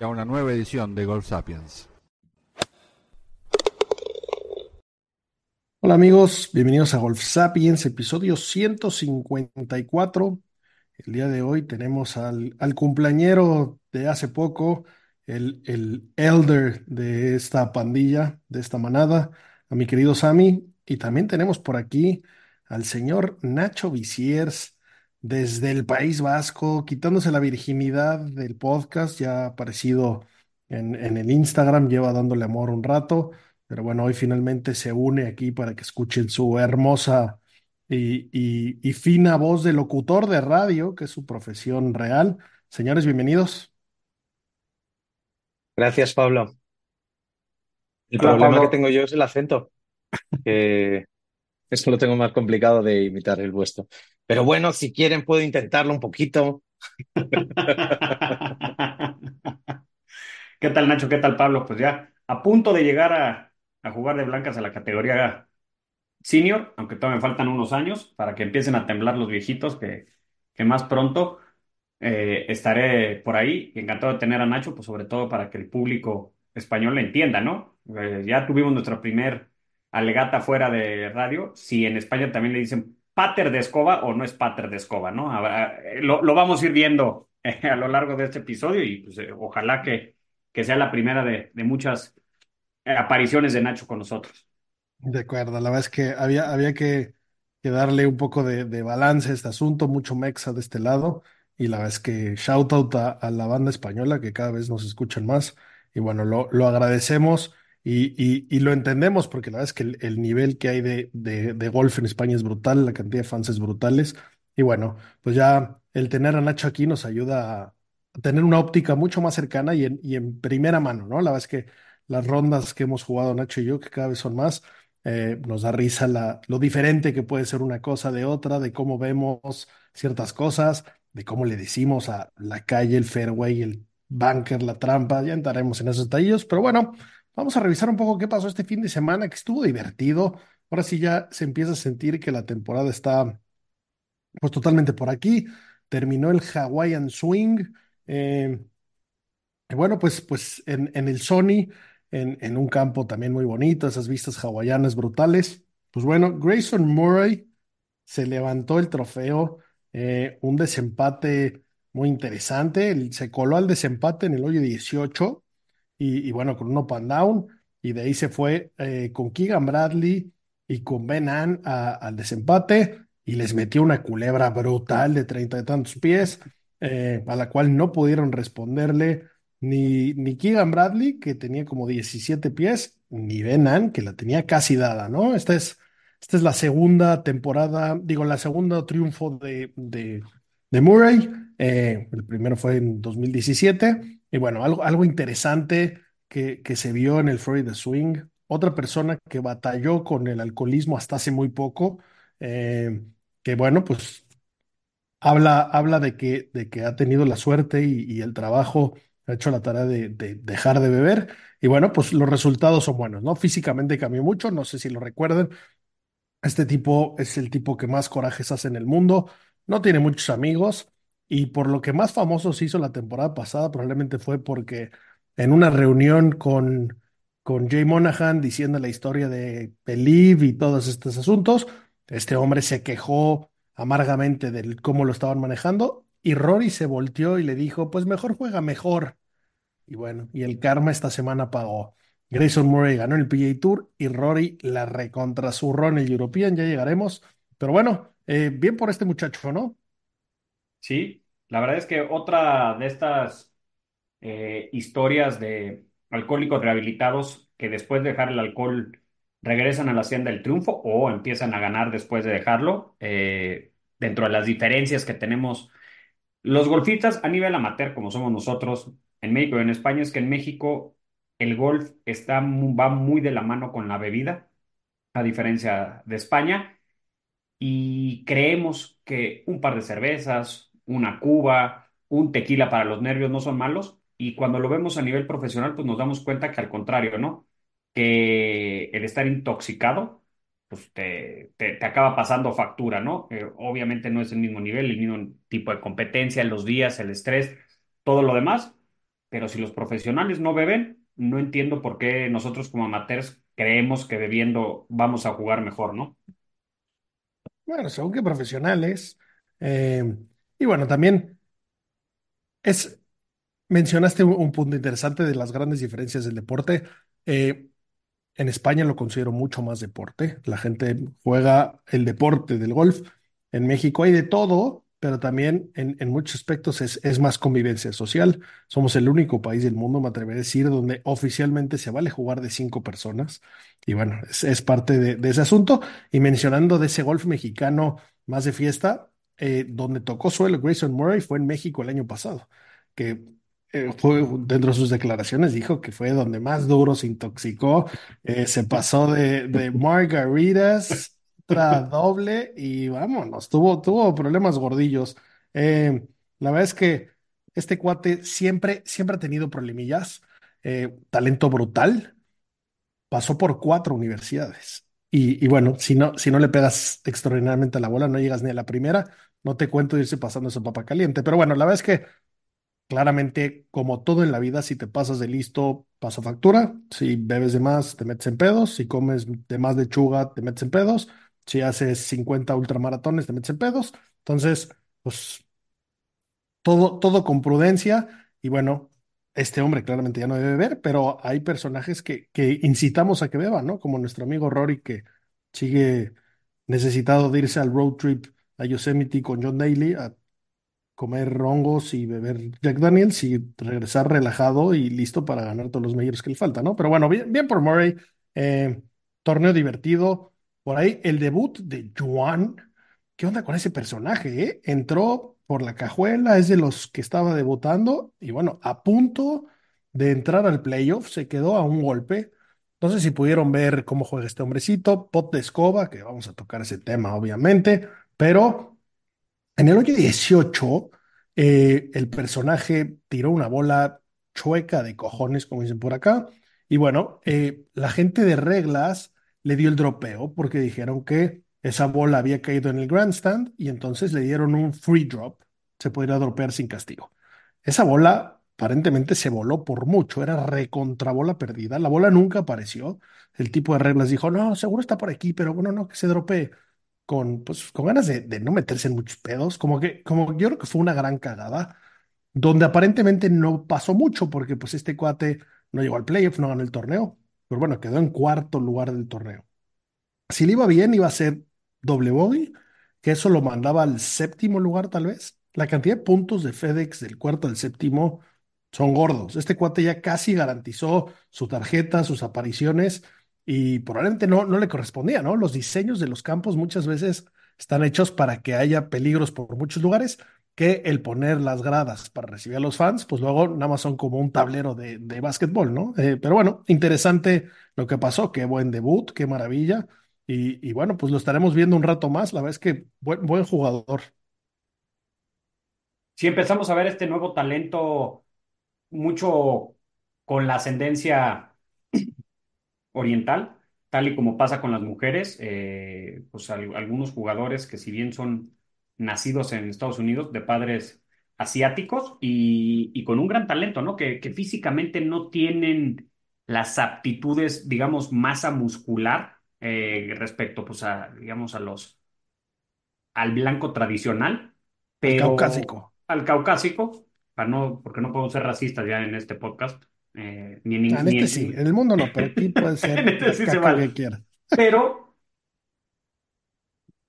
a una nueva edición de Golf Sapiens. Hola amigos, bienvenidos a Golf Sapiens, episodio 154. El día de hoy tenemos al, al cumpleañero de hace poco, el, el elder de esta pandilla, de esta manada, a mi querido Sammy. Y también tenemos por aquí al señor Nacho Viciers desde el País Vasco, quitándose la virginidad del podcast, ya ha aparecido en, en el Instagram, lleva dándole amor un rato. Pero bueno, hoy finalmente se une aquí para que escuchen su hermosa y, fina voz de locutor de radio, que es su profesión real. Señores, bienvenidos. Gracias, Pablo. El problema que tengo yo es el acento, que esto lo tengo más complicado de imitar el vuestro. Pero bueno, si quieren puedo intentarlo un poquito. ¿Qué tal, Nacho? ¿Qué tal, Pablo? Pues ya a punto de llegar a, jugar de blancas a la categoría senior, aunque todavía me faltan unos años para que empiecen a temblar los viejitos, que, que más pronto eh, estaré por ahí. Encantado de tener a Nacho, pues sobre todo para que el público español le entienda, ¿no? Eh, ya tuvimos nuestra primer alegata fuera de radio, si en España también le dicen pater de escoba o no es pater de escoba, ¿no? Eh, lo, lo, vamos a ir viendo a lo largo de este episodio y pues, ojalá que, que sea la primera de, de muchas apariciones de Nacho con nosotros. De acuerdo, la verdad es que había, había que, darle un poco de, balance a este asunto, mucho mexa de este lado, y la verdad es que shout out a, la banda española que cada vez nos escuchan más, y bueno, lo, lo agradecemos y, y, lo entendemos porque la verdad es que el, nivel que hay de, de, golf en España es brutal, la cantidad de fans es brutales, y bueno, pues ya el tener a Nacho aquí nos ayuda a, tener una óptica mucho más cercana y en, y en primera mano, ¿no? La verdad es que las rondas que hemos jugado Nacho y yo, que cada vez son más, eh, nos da risa la, lo diferente que puede ser una cosa de otra, de cómo vemos ciertas cosas, de cómo le decimos a la calle, el fairway, el bunker, la trampa, ya entraremos en esos detalles, pero bueno, vamos a revisar un poco qué pasó este fin de semana, que estuvo divertido. Ahora sí ya se empieza a sentir que la temporada está pues totalmente por aquí. Terminó el Hawaiian Swing. Eh, bueno, pues, pues en, en el Sony en, un campo también muy bonito, esas vistas hawaianas brutales. Pues bueno, Grayson Murray se levantó el trofeo, eh, un desempate muy interesante, se coló al desempate en el hoyo 18 y, bueno, con un up and down, y de ahí se fue eh, con Keegan Bradley y con Ben Ann al desempate y les metió una culebra brutal de treinta y tantos pies, eh, a la cual no pudieron responderle ni, ni Keegan Bradley, que tenía como 17 pies, ni Ben que la tenía casi dada, ¿no? Esta es, esta es la segunda temporada, digo, la segunda triunfo de, de, Murray. Eh, el primero fue en 2017. Y bueno, algo, algo interesante que, que se vio en el Florida Swing. Otra persona que batalló con el alcoholismo hasta hace muy poco, eh, que bueno, pues habla, habla de, que, de que ha tenido la suerte y, el trabajo ha hecho la tarea de, dejar de beber y bueno, pues los resultados son buenos, ¿no? Físicamente cambió mucho, no sé si lo recuerden. Este tipo es el tipo que más corajes hace en el mundo, no tiene muchos amigos y por lo que más famoso se hizo la temporada pasada probablemente fue porque en una reunión con, con Jay Monahan diciendo la historia de Believe y todos estos asuntos, este hombre se quejó amargamente de cómo lo estaban manejando y Rory se volteó y le dijo, pues mejor juega mejor. Y bueno, y el karma esta semana pagó. Grayson Murray ganó el PGA Tour y Rory la recontrasurró en el European, ya llegaremos. Pero bueno, eh, bien por este muchacho, ¿no? Sí, la verdad es que otra de estas eh, historias de alcohólicos rehabilitados que después de dejar el alcohol regresan a la hacienda del triunfo o empiezan a ganar después de dejarlo, eh, dentro de las diferencias que tenemos los golfistas a nivel amateur, como somos nosotros en México y en España, es que en México el golf está, va muy de la mano con la bebida, a diferencia de España, y creemos que un par de cervezas, una cuba, un tequila para los nervios no son malos, y cuando lo vemos a nivel profesional, pues nos damos cuenta que al contrario, ¿no? Que el estar intoxicado, pues te, te, acaba pasando factura, ¿no? Eh, obviamente no es el mismo nivel, el mismo tipo de competencia, los días, el estrés, todo lo demás, pero si los profesionales no beben, no entiendo por qué nosotros como amateurs creemos que bebiendo vamos a jugar mejor, ¿no? Bueno, según que profesionales. Eh, y bueno, también es, mencionaste un, punto interesante de las grandes diferencias del deporte. Eh, en España lo considero mucho más deporte. La gente juega el deporte del golf. En México hay de todo, pero también en, muchos aspectos es, es, más convivencia social. Somos el único país del mundo, me atreveré a decir, donde oficialmente se vale jugar de cinco personas. Y bueno, es, parte de, ese asunto. Y mencionando de ese golf mexicano más de fiesta, eh, donde tocó suelo Grayson Murray fue en México el año pasado, que eh, fue, dentro de sus declaraciones dijo que fue donde más duro se intoxicó, eh, se pasó de, de margaritas doble y vámonos, tuvo, tuvo problemas gordillos. La verdad es que este cuate siempre, siempre ha tenido problemillas, talento brutal, pasó por cuatro universidades. Y, y, bueno, si no, si no le pegas extraordinariamente a la bola, no llegas ni a la primera, no te cuento irse pasando esa papa caliente. Pero bueno, la verdad es que claramente, como todo en la vida, si te pasas de listo, pasa factura. Si bebes de más, te metes en pedos. Si comes de más lechuga, te metes en pedos si haces 50 ultramaratones, te metes en pedos. Entonces, pues todo, todo con prudencia. Y bueno, este hombre claramente ya no debe beber, pero hay personajes que, que incitamos a que beban, ¿no? Como nuestro amigo Rory, que sigue necesitado de irse al road trip a Yosemite con John Daly a comer hongos y beber Jack Daniels y regresar relajado y listo para ganar todos los mayores que le faltan, ¿no? Pero bueno, bien, bien por Murray. Eh, torneo divertido. Por ahí el debut de Juan. ¿Qué onda con ese personaje? Eh? Entró por la cajuela, es de los que estaba debutando y bueno, a punto de entrar al playoff, se quedó a un golpe. No sé si pudieron ver cómo juega este hombrecito, pot de escoba, que vamos a tocar ese tema obviamente, pero en el hoyo 18 eh, el personaje tiró una bola chueca de cojones, como dicen por acá, y bueno, eh, la gente de reglas le dio el dropeo porque dijeron que esa bola había caído en el grandstand y entonces le dieron un free drop. Se podría dropear sin castigo. Esa bola aparentemente se voló por mucho, era recontra bola perdida. La bola nunca apareció. El tipo de reglas dijo, no, seguro está por aquí, pero bueno, no, que se dropee. Con, pues, con ganas de, no meterse en muchos pedos, como que, como yo creo que fue una gran cagada, donde aparentemente no pasó mucho, porque pues este cuate no llegó al playoff, no ganó el torneo, pero bueno, quedó en cuarto lugar del torneo. Si le iba bien, iba a ser doble bogey, que eso lo mandaba al séptimo lugar tal vez. La cantidad de puntos de FedEx del cuarto al séptimo son gordos. Este cuate ya casi garantizó su tarjeta, sus apariciones y probablemente no, no le correspondía, ¿no? Los diseños de los campos muchas veces están hechos para que haya peligros por muchos lugares, que el poner las gradas para recibir a los fans, pues luego nada más son como un tablero de, de básquetbol, ¿no? Eh, pero bueno, interesante lo que pasó, qué buen debut, qué maravilla. Y, bueno, pues lo estaremos viendo un rato más. La verdad es que buen, buen jugador. Si empezamos a ver este nuevo talento mucho con la ascendencia oriental, tal y como pasa con las mujeres, eh, pues algunos jugadores que si bien son nacidos en Estados Unidos de padres asiáticos y, con un gran talento, ¿no? Que, que, físicamente no tienen las aptitudes, digamos, masa muscular eh, respecto, pues, a, digamos, a los, al blanco tradicional, pero... caucásico. al caucásico, para no, porque no podemos ser racistas ya en este podcast. Eh, ni en, en ni este en- sí, en el mundo no, pero aquí puede ser En este la sí se caca vale. que quiera. Pero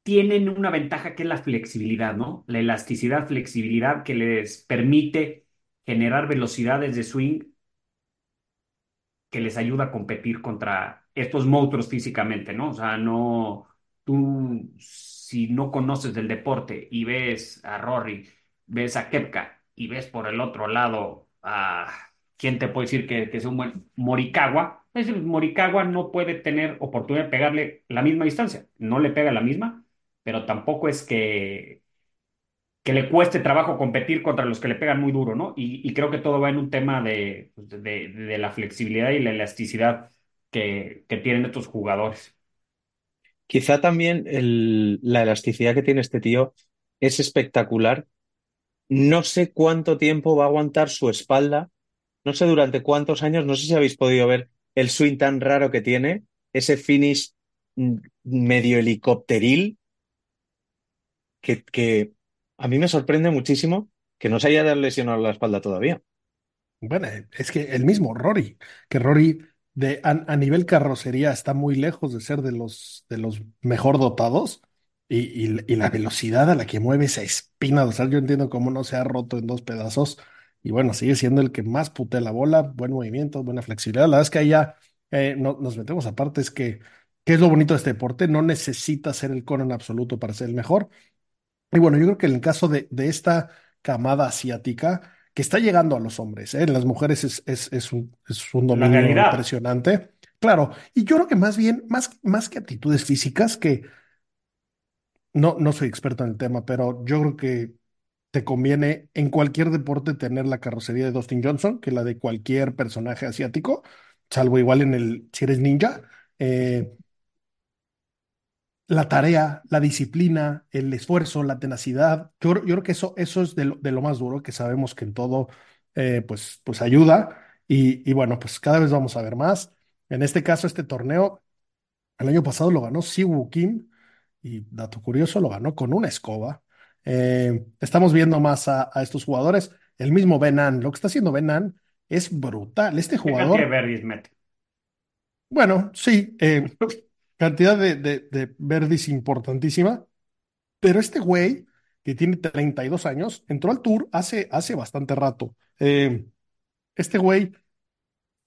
tienen una ventaja que es la flexibilidad, ¿no? La elasticidad, flexibilidad que les permite generar velocidades de swing que les ayuda a competir contra estos monstruos físicamente, ¿no? O sea, no, tú si no conoces del deporte y ves a Rory, ves a Kepka y ves por el otro lado a, ¿quién te puede decir que, es un buen Morikawa? Es decir, Morikawa no puede tener oportunidad de pegarle la misma distancia, no le pega la misma, pero tampoco es que que le cueste trabajo competir contra los que le pegan muy duro, ¿no? Y, creo que todo va en un tema de, pues, de, de la flexibilidad y la elasticidad que, que tienen estos jugadores. Quizá también la elasticidad que tiene este tío es espectacular. No sé cuánto tiempo va a aguantar su espalda, no sé durante cuántos años, no sé si habéis podido ver el swing tan raro que tiene, ese finish mm, medio helicópteril, que, a mí me sorprende muchísimo que no se haya lesionado la espalda todavía. Bueno, es que el mismo Rory, que Rory de, a, nivel carrocería está muy lejos de ser de los, de los mejor dotados y la velocidad a la que mueve esa espina dorsal, yo entiendo cómo no se ha roto en dos pedazos y bueno, sigue siendo el que más putea la bola, buen movimiento, buena flexibilidad. La verdad es que ahí ya eh, no- nos metemos aparte, es que, ¿qué es lo bonito de este deporte? No necesita ser el cono en absoluto para ser el mejor. Y bueno, yo creo que en el caso de, de esta camada asiática, que está llegando a los hombres, ¿eh? En las mujeres es, es, es un, es un dominio impresionante. Claro, y yo creo que más bien, más, más que aptitudes físicas, que no, no soy experto en el tema, pero yo creo que te conviene en cualquier deporte tener la carrocería de Dustin Johnson que la de cualquier personaje asiático, salvo igual en el, si eres ninja. Eh, la tarea, la disciplina, el esfuerzo, la tenacidad. Yo, yo creo que eso, eso es de lo, de lo más duro, que sabemos que en todo eh, pues, pues ayuda. Y, y bueno, pues cada vez vamos a ver más. En este caso, este torneo, el año pasado lo ganó Siwoo Kim y dato curioso, lo ganó con una escoba. Eh, estamos viendo más a, a estos jugadores. El mismo Benan, lo que está haciendo Benan es brutal. Este ¿Qué cantidad de jugador, mete? bueno, sí, eh, cantidad de, de, de verdis importantísima. Pero este güey, que tiene 32 años, entró al tour hace, hace bastante rato. Eh, este güey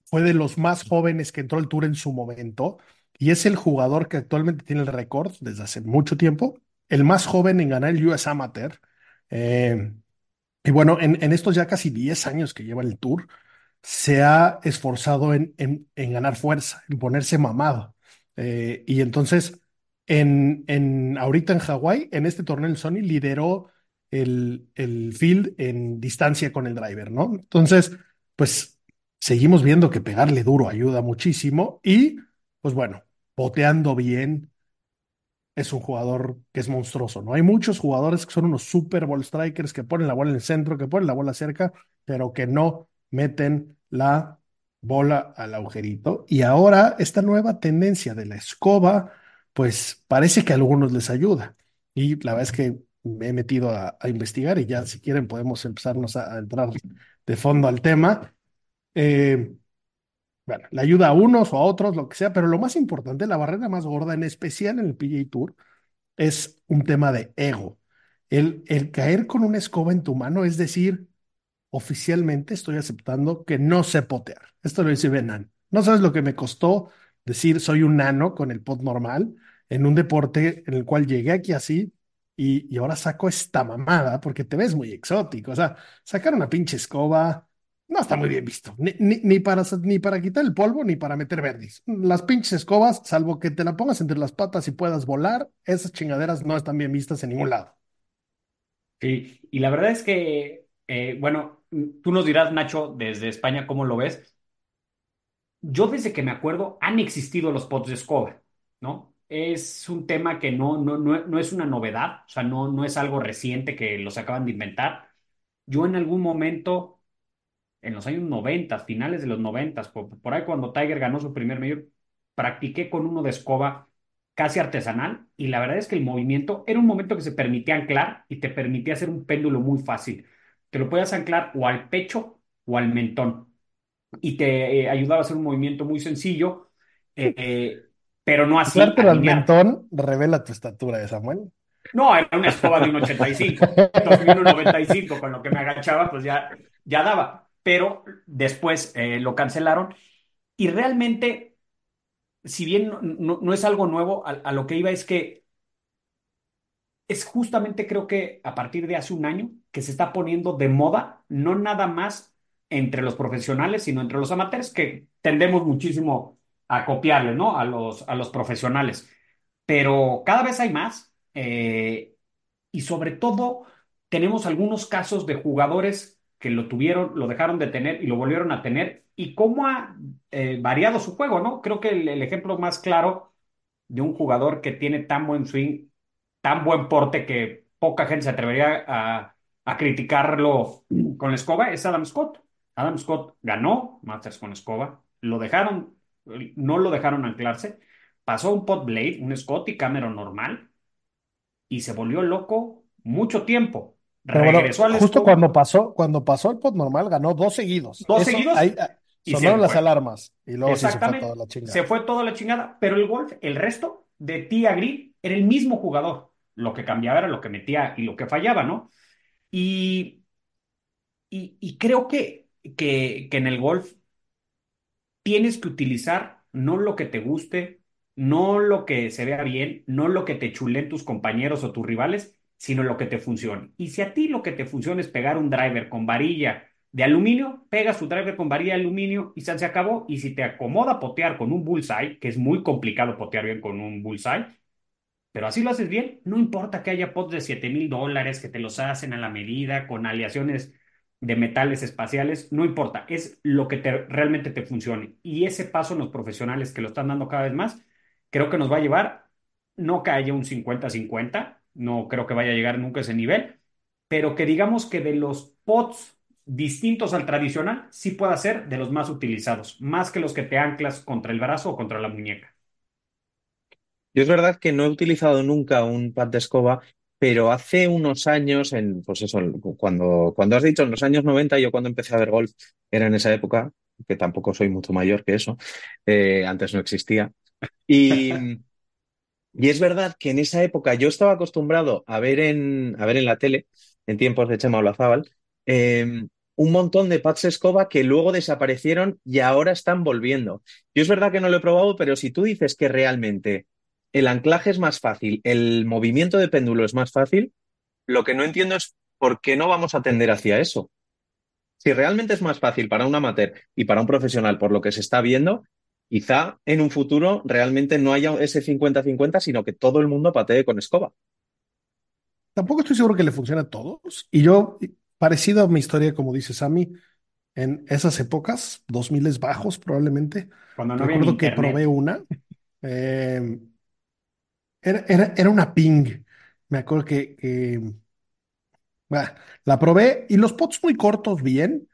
fue de los más jóvenes que entró al tour en su momento y es el jugador que actualmente tiene el récord desde hace mucho tiempo, el más joven en ganar el US Amateur. Eh, y bueno, en, estos ya casi 10 años que lleva el tour, se ha esforzado en, en- ganar fuerza, en ponerse mamado. Eh, y entonces, en, en, ahorita en Hawái, en este torneo el Sony lideró el, el field en distancia con el driver, ¿no? Entonces, pues seguimos viendo que pegarle duro ayuda muchísimo y, pues bueno, boteando bien es un jugador que es monstruoso, ¿no? Hay muchos jugadores que son unos super ball strikers que ponen la bola en el centro, que ponen la bola cerca, pero que no meten la bola al agujerito. Y ahora esta nueva tendencia de la escoba, pues parece que a algunos les ayuda. Y la verdad es que me he metido a, investigar y ya si quieren podemos empezarnos a, a entrar de fondo al tema. Eh, bueno, le ayuda a unos o a otros, lo que sea, pero lo más importante, la barrera más gorda, en especial en el PGA Tour, es un tema de ego. El, caer con una escoba en tu mano es decir, oficialmente estoy aceptando que no sé potear. Esto lo dice Benan. No sabes lo que me costó decir soy un nano con el pot normal en un deporte en el cual llegué aquí así y, y ahora saco esta mamada porque te ves muy exótico. O sea, sacar una pinche escoba no está muy bien visto. Ni, ni, ni para, ni para quitar el polvo ni para meter verdes. Las pinches escobas, salvo que te la pongas entre las patas y puedas volar, esas chingaderas no están bien vistas en ningún lado. Sí, y la verdad es que, eh, bueno, tú nos dirás, Nacho, desde España, ¿cómo lo ves? Yo desde que me acuerdo han existido los pots de escoba, ¿no? Es un tema que no, no, no, no es una novedad, o sea, no, no es algo reciente que los acaban de inventar. Yo en algún momento, en los años 90, finales de los 90, por, por ahí cuando Tiger ganó su primer mayor, practiqué con uno de escoba casi artesanal y la verdad es que el movimiento era un momento que se permitía anclar y te permitía hacer un péndulo muy fácil. te lo podías anclar o al pecho o al mentón y te eh, ayudaba a hacer un movimiento muy sencillo, eh, eh, pero no así. Anclártelo al alinear. mentón revela tu estatura de Samuel. No, era una escoba de un 85. Entonces, un 95 con lo que me agachaba, pues ya, ya daba. Pero después eh, lo cancelaron y realmente, si bien no, es algo nuevo, a, a lo que iba es que es justamente creo que a partir de hace un año que se está poniendo de moda, no nada más entre los profesionales, sino entre los amateurs, que tendemos muchísimo a copiarle, ¿no? A los, a los profesionales. Pero cada vez hay más. eh, y sobre todo tenemos algunos casos de jugadores que lo tuvieron, lo dejaron de tener y lo volvieron a tener y cómo ha eh, variado su juego, ¿no? Creo que el, ejemplo más claro de un jugador que tiene tan buen swing, tan buen porte que poca gente se atrevería a, criticarlo con escoba es Adam Scott. Adam Scott ganó Masters con escoba, lo dejaron, no lo dejaron anclarse, pasó un pot blade, un Scott y Cameron normal y se volvió loco mucho tiempo. Pero bueno, Regresó al justo cuando pasó, cuando pasó el pot normal, ganó dos seguidos. ¿Dos Eso, seguidos? ahí, ah, Y sonaron las fue. alarmas y luego se fue toda la chingada. Se fue toda la chingada, pero el golf, el resto de tee a green era el mismo jugador. Lo que cambiaba era lo que metía y lo que fallaba, ¿no? Y, y, y creo que, que, que en el golf tienes que utilizar no lo que te guste, no lo que se vea bien, no lo que te chulen tus compañeros o tus rivales, sino lo que te funcione. Y si a ti lo que te funciona es pegar un driver con varilla de aluminio, pegas tu driver con varilla de aluminio y se acabó. Y si te acomoda potear con un bullseye, que es muy complicado potear bien con un bullseye, pero así lo haces bien, no importa que haya pots de 7 mil dólares, que te los hacen a la medida, con aleaciones de metales espaciales, no importa, es lo que te, realmente te funcione. Y ese paso en los profesionales que lo están dando cada vez más, creo que nos va a llevar, no que haya un 50-50, no creo que vaya a llegar nunca a ese nivel, pero que digamos que de los pots distintos al tradicional, sí pueda ser de los más utilizados, más que los que te anclas contra el brazo o contra la muñeca. Yo es verdad que no he utilizado nunca un pad de escoba, pero hace unos años, en, pues eso, cuando, cuando has dicho en los años 90, yo cuando empecé a ver golf, era en esa época, que tampoco soy mucho mayor que eso, eh, antes no existía. Y, y es verdad que en esa época yo estaba acostumbrado a ver en, a ver en la tele, en tiempos de Chema Olazábal, eh, un montón de pads escoba que luego desaparecieron y ahora están volviendo. Yo es verdad que no lo he probado, pero si tú dices que realmente el anclaje es más fácil, el movimiento de péndulo es más fácil, lo que no entiendo es por qué no vamos a tender hacia eso. Si realmente es más fácil para un amateur y para un profesional, por lo que se está viendo, quizá en un futuro realmente no haya ese 50-50, sino que todo el mundo patee con escoba. Tampoco estoy seguro que le funcione a todos. Y yo, parecido a mi historia, como dice Sammy, en esas épocas, 2000 bajos probablemente, Cuando no recuerdo que probé una. eh, era, era, era una ping. Me acuerdo que, que bah, la probé y los pots muy cortos, bien.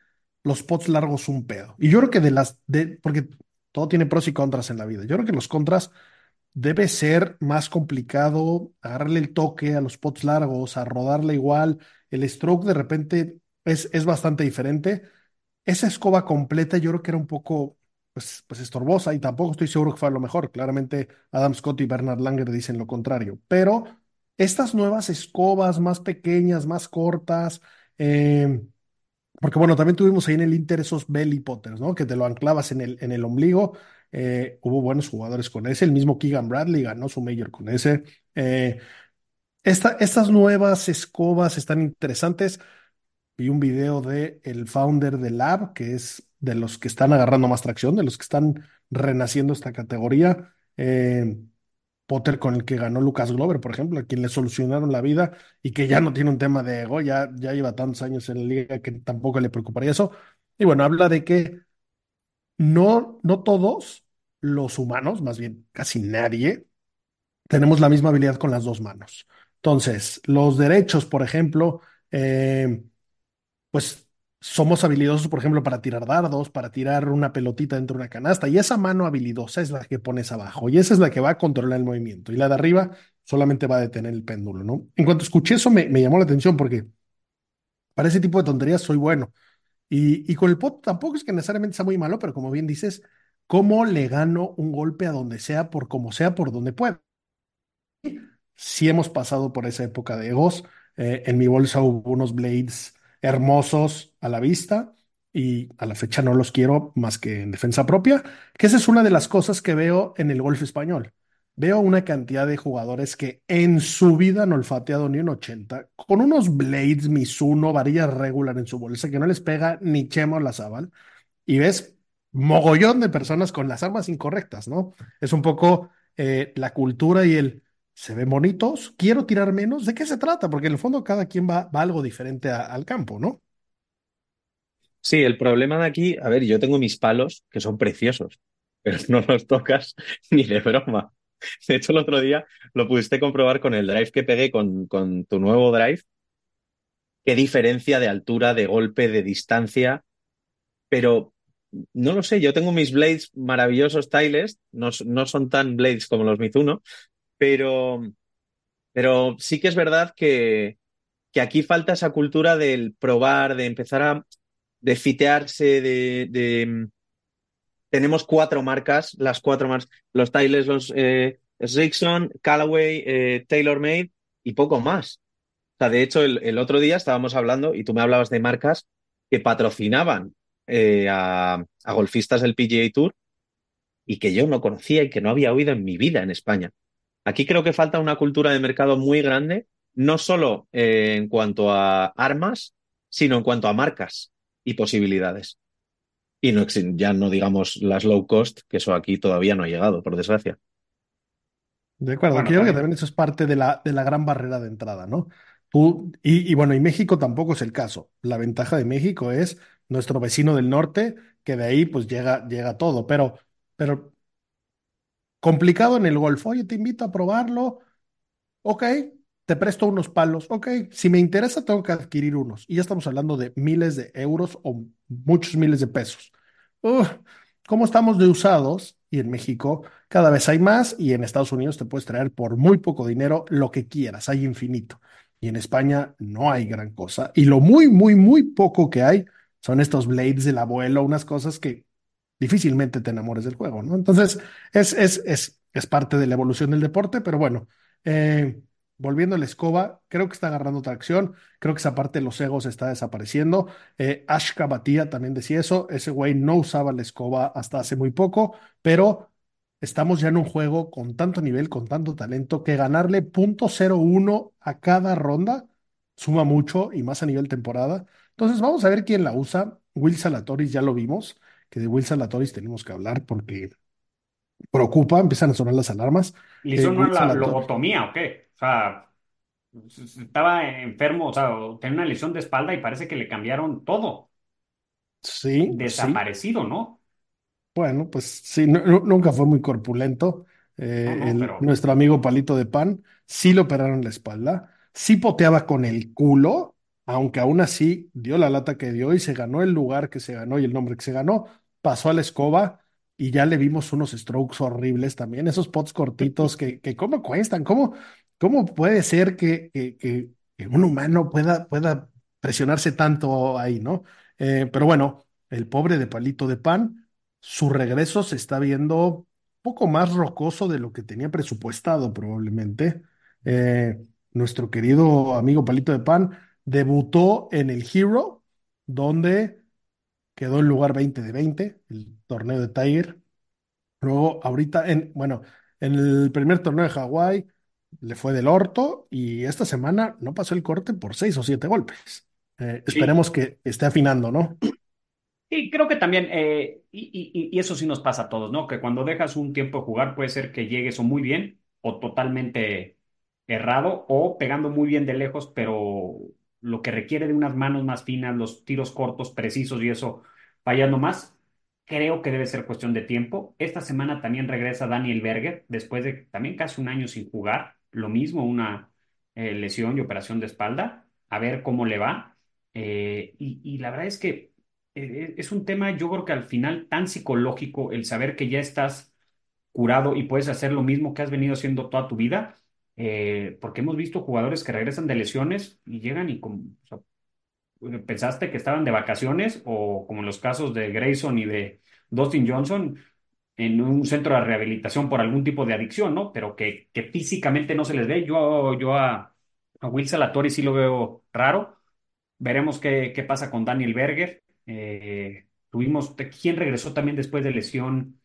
Los pots largos, un pedo. Y yo creo que de las, de, porque todo tiene pros y contras en la vida. Yo creo que los contras debe ser más complicado agarrarle el toque a los pots largos, a rodarle igual. El stroke de repente es, es bastante diferente. Esa escoba completa yo creo que era un poco pues, pues estorbosa y tampoco estoy seguro que fue lo mejor. Claramente Adam Scott y Bernard Langer dicen lo contrario. Pero estas nuevas escobas más pequeñas, más cortas, eh, porque bueno, también tuvimos ahí en el Inter esos belly potters, ¿no? Que te lo anclabas en el, en el ombligo. Eh, hubo buenos jugadores con ese. El mismo Keegan Bradley ganó su mayor con ese. Eh, esta, estas nuevas escobas están interesantes. Vi un video de el founder de Lab, que es de los que están agarrando más tracción, de los que están renaciendo esta categoría. Eh, Potter con el que ganó Lucas Glover, por ejemplo, a quien le solucionaron la vida y que ya no tiene un tema de ego, ya, ya lleva tantos años en la liga que tampoco le preocuparía eso. Y bueno, habla de que no, no todos los humanos, más bien casi nadie, tenemos la misma habilidad con las dos manos. Entonces, los derechos, por ejemplo, eh, pues somos habilidosos, por ejemplo, para tirar dardos, para tirar una pelotita dentro de una canasta, y esa mano habilidosa es la que pones abajo, y esa es la que va a controlar el movimiento, y la de arriba solamente va a detener el péndulo, ¿no? En cuanto escuché eso, me, me llamó la atención porque Para ese tipo de tonterías soy bueno. Y, y con el pot tampoco es que necesariamente sea muy malo, pero como bien dices, ¿cómo le gano un golpe a donde sea, por como sea, por donde pueda? Sí hemos pasado por esa época de egos. Eh, en mi bolsa hubo unos blades hermosos a la vista y a la fecha no los quiero más que en defensa propia, que esa es una de las cosas que veo en el golf español. Veo una cantidad de jugadores que en su vida han olfateado ni un 80, con unos blades Mizuno, varilla regular en su bolsa, que no les pega ni Chema la Zabal, y ves mogollón de personas con las armas incorrectas, ¿no? Es un poco eh, la cultura y el se ven bonitos, quiero tirar menos, ¿de qué se trata? Porque en el fondo cada quien va, algo diferente al campo, ¿no? Sí, el problema de aquí, a ver, yo tengo mis palos que son preciosos, pero no los tocas ni de broma. De hecho, el otro día lo pudiste comprobar con el drive que pegué con, con tu nuevo drive. Qué diferencia de altura, de golpe, de distancia. Pero no lo sé, yo tengo mis blades maravillosos Titleist, no, no son tan blades como los Mizuno, pero, pero sí que es verdad que, que aquí falta esa cultura del probar, de empezar a de fitearse, de, de, tenemos cuatro marcas, las cuatro marcas, los Tylers, los eh, Rickson, Callaway, eh, TaylorMade y poco más. O sea, de hecho, el, otro día estábamos hablando y tú me hablabas de marcas que patrocinaban eh, a, golfistas del PGA Tour y que yo no conocía y que no había oído en mi vida en España. Aquí creo que falta una cultura de mercado muy grande, no solo eh, en cuanto a armas, sino en cuanto a marcas y posibilidades. Y no, ya no digamos las low cost, que eso aquí todavía no ha llegado, por desgracia. De acuerdo, bueno, creo que también eso es parte de la, de la gran barrera de entrada, ¿no? Tú, y, y, bueno, y México tampoco es el caso. La ventaja de México es nuestro vecino del norte, que de ahí pues llega, llega todo, pero, pero complicado en el golf. Oye, te invito a probarlo. Ok, te presto unos palos. Ok, si me interesa, tengo que adquirir unos. Y ya estamos hablando de miles de euros o muchos miles de pesos. Uh, ¿Cómo estamos de usados? Y en México cada vez hay más y en Estados Unidos te puedes traer por muy poco dinero lo que quieras, hay infinito. Y en España no hay gran cosa. Y lo muy, muy, muy poco que hay son estos blades del abuelo, unas cosas que difícilmente te enamores del juego, ¿no? Entonces, es, es, es, es parte de la evolución del deporte, pero bueno, eh, volviendo a la escoba, creo que está agarrando tracción, creo que esa parte de los egos está desapareciendo. Eh, Ashka Batía también decía eso, ese güey no usaba la escoba hasta hace muy poco, pero estamos ya en un juego con tanto nivel, con tanto talento, que ganarle .01 a cada ronda suma mucho y más a nivel temporada. Entonces vamos a ver quién la usa. Will Salatoris ya lo vimos, que de Will Salatoris tenemos que hablar porque preocupa, empiezan a sonar las alarmas. ¿Le hizo eh, una la lobotomía o qué? O sea, estaba enfermo, o sea, tenía una lesión de espalda y parece que le cambiaron todo. Sí. Desaparecido, sí. ¿no? Bueno, pues sí, no, nunca fue muy corpulento. Eh, No, no, el- pero- nuestro amigo Palito de Pan sí le operaron la espalda, sí poteaba con el culo, aunque aún así dio la lata que dio y se ganó el lugar que se ganó y el nombre que se ganó. Pasó a la escoba y ya le vimos unos strokes horribles también, esos pots cortitos que, que cómo cuestan, cómo, cómo puede ser que, que, que- un humano pueda, pueda presionarse tanto ahí, ¿no? Eh, pero bueno, el pobre de Palito de Pan, su regreso se está viendo poco más rocoso de lo que tenía presupuestado probablemente. Eh, nuestro querido amigo Palito de Pan debutó en el Hero, donde quedó en lugar 20 de 20, el torneo de Tiger. Luego, ahorita, en, bueno, en el primer torneo de Hawái le fue del orto y esta semana no pasó el corte por seis o siete golpes. Eh, Sí. esperemos que esté afinando, ¿no? Y creo que también, eh, y, y- y eso sí nos pasa a todos, ¿no? Que cuando dejas un tiempo de jugar puede ser que llegues o muy bien o totalmente errado o pegando muy bien de lejos, pero lo que requiere de unas manos más finas, los tiros cortos, precisos y eso fallando más, creo que debe ser cuestión de tiempo. Esta semana también regresa Daniel Berger, después de también casi un año sin jugar, lo mismo, una eh, lesión y operación de espalda, a ver cómo le va. Eh, y, la verdad es que eh, es un tema, yo creo que al final tan psicológico, el saber que ya estás curado y puedes hacer lo mismo que has venido haciendo toda tu vida, eh, porque hemos visto jugadores que regresan de lesiones y llegan y pensaste que estaban de vacaciones o como en los casos de Grayson y de Dustin Johnson, en un centro de rehabilitación por algún tipo de adicción, ¿no? Pero que, que físicamente no se les ve. Yo, yo a, a Will Salatori sí lo veo raro. Veremos qué, qué pasa con Daniel Berger. Eh, tuvimos, ¿quién regresó también después de lesión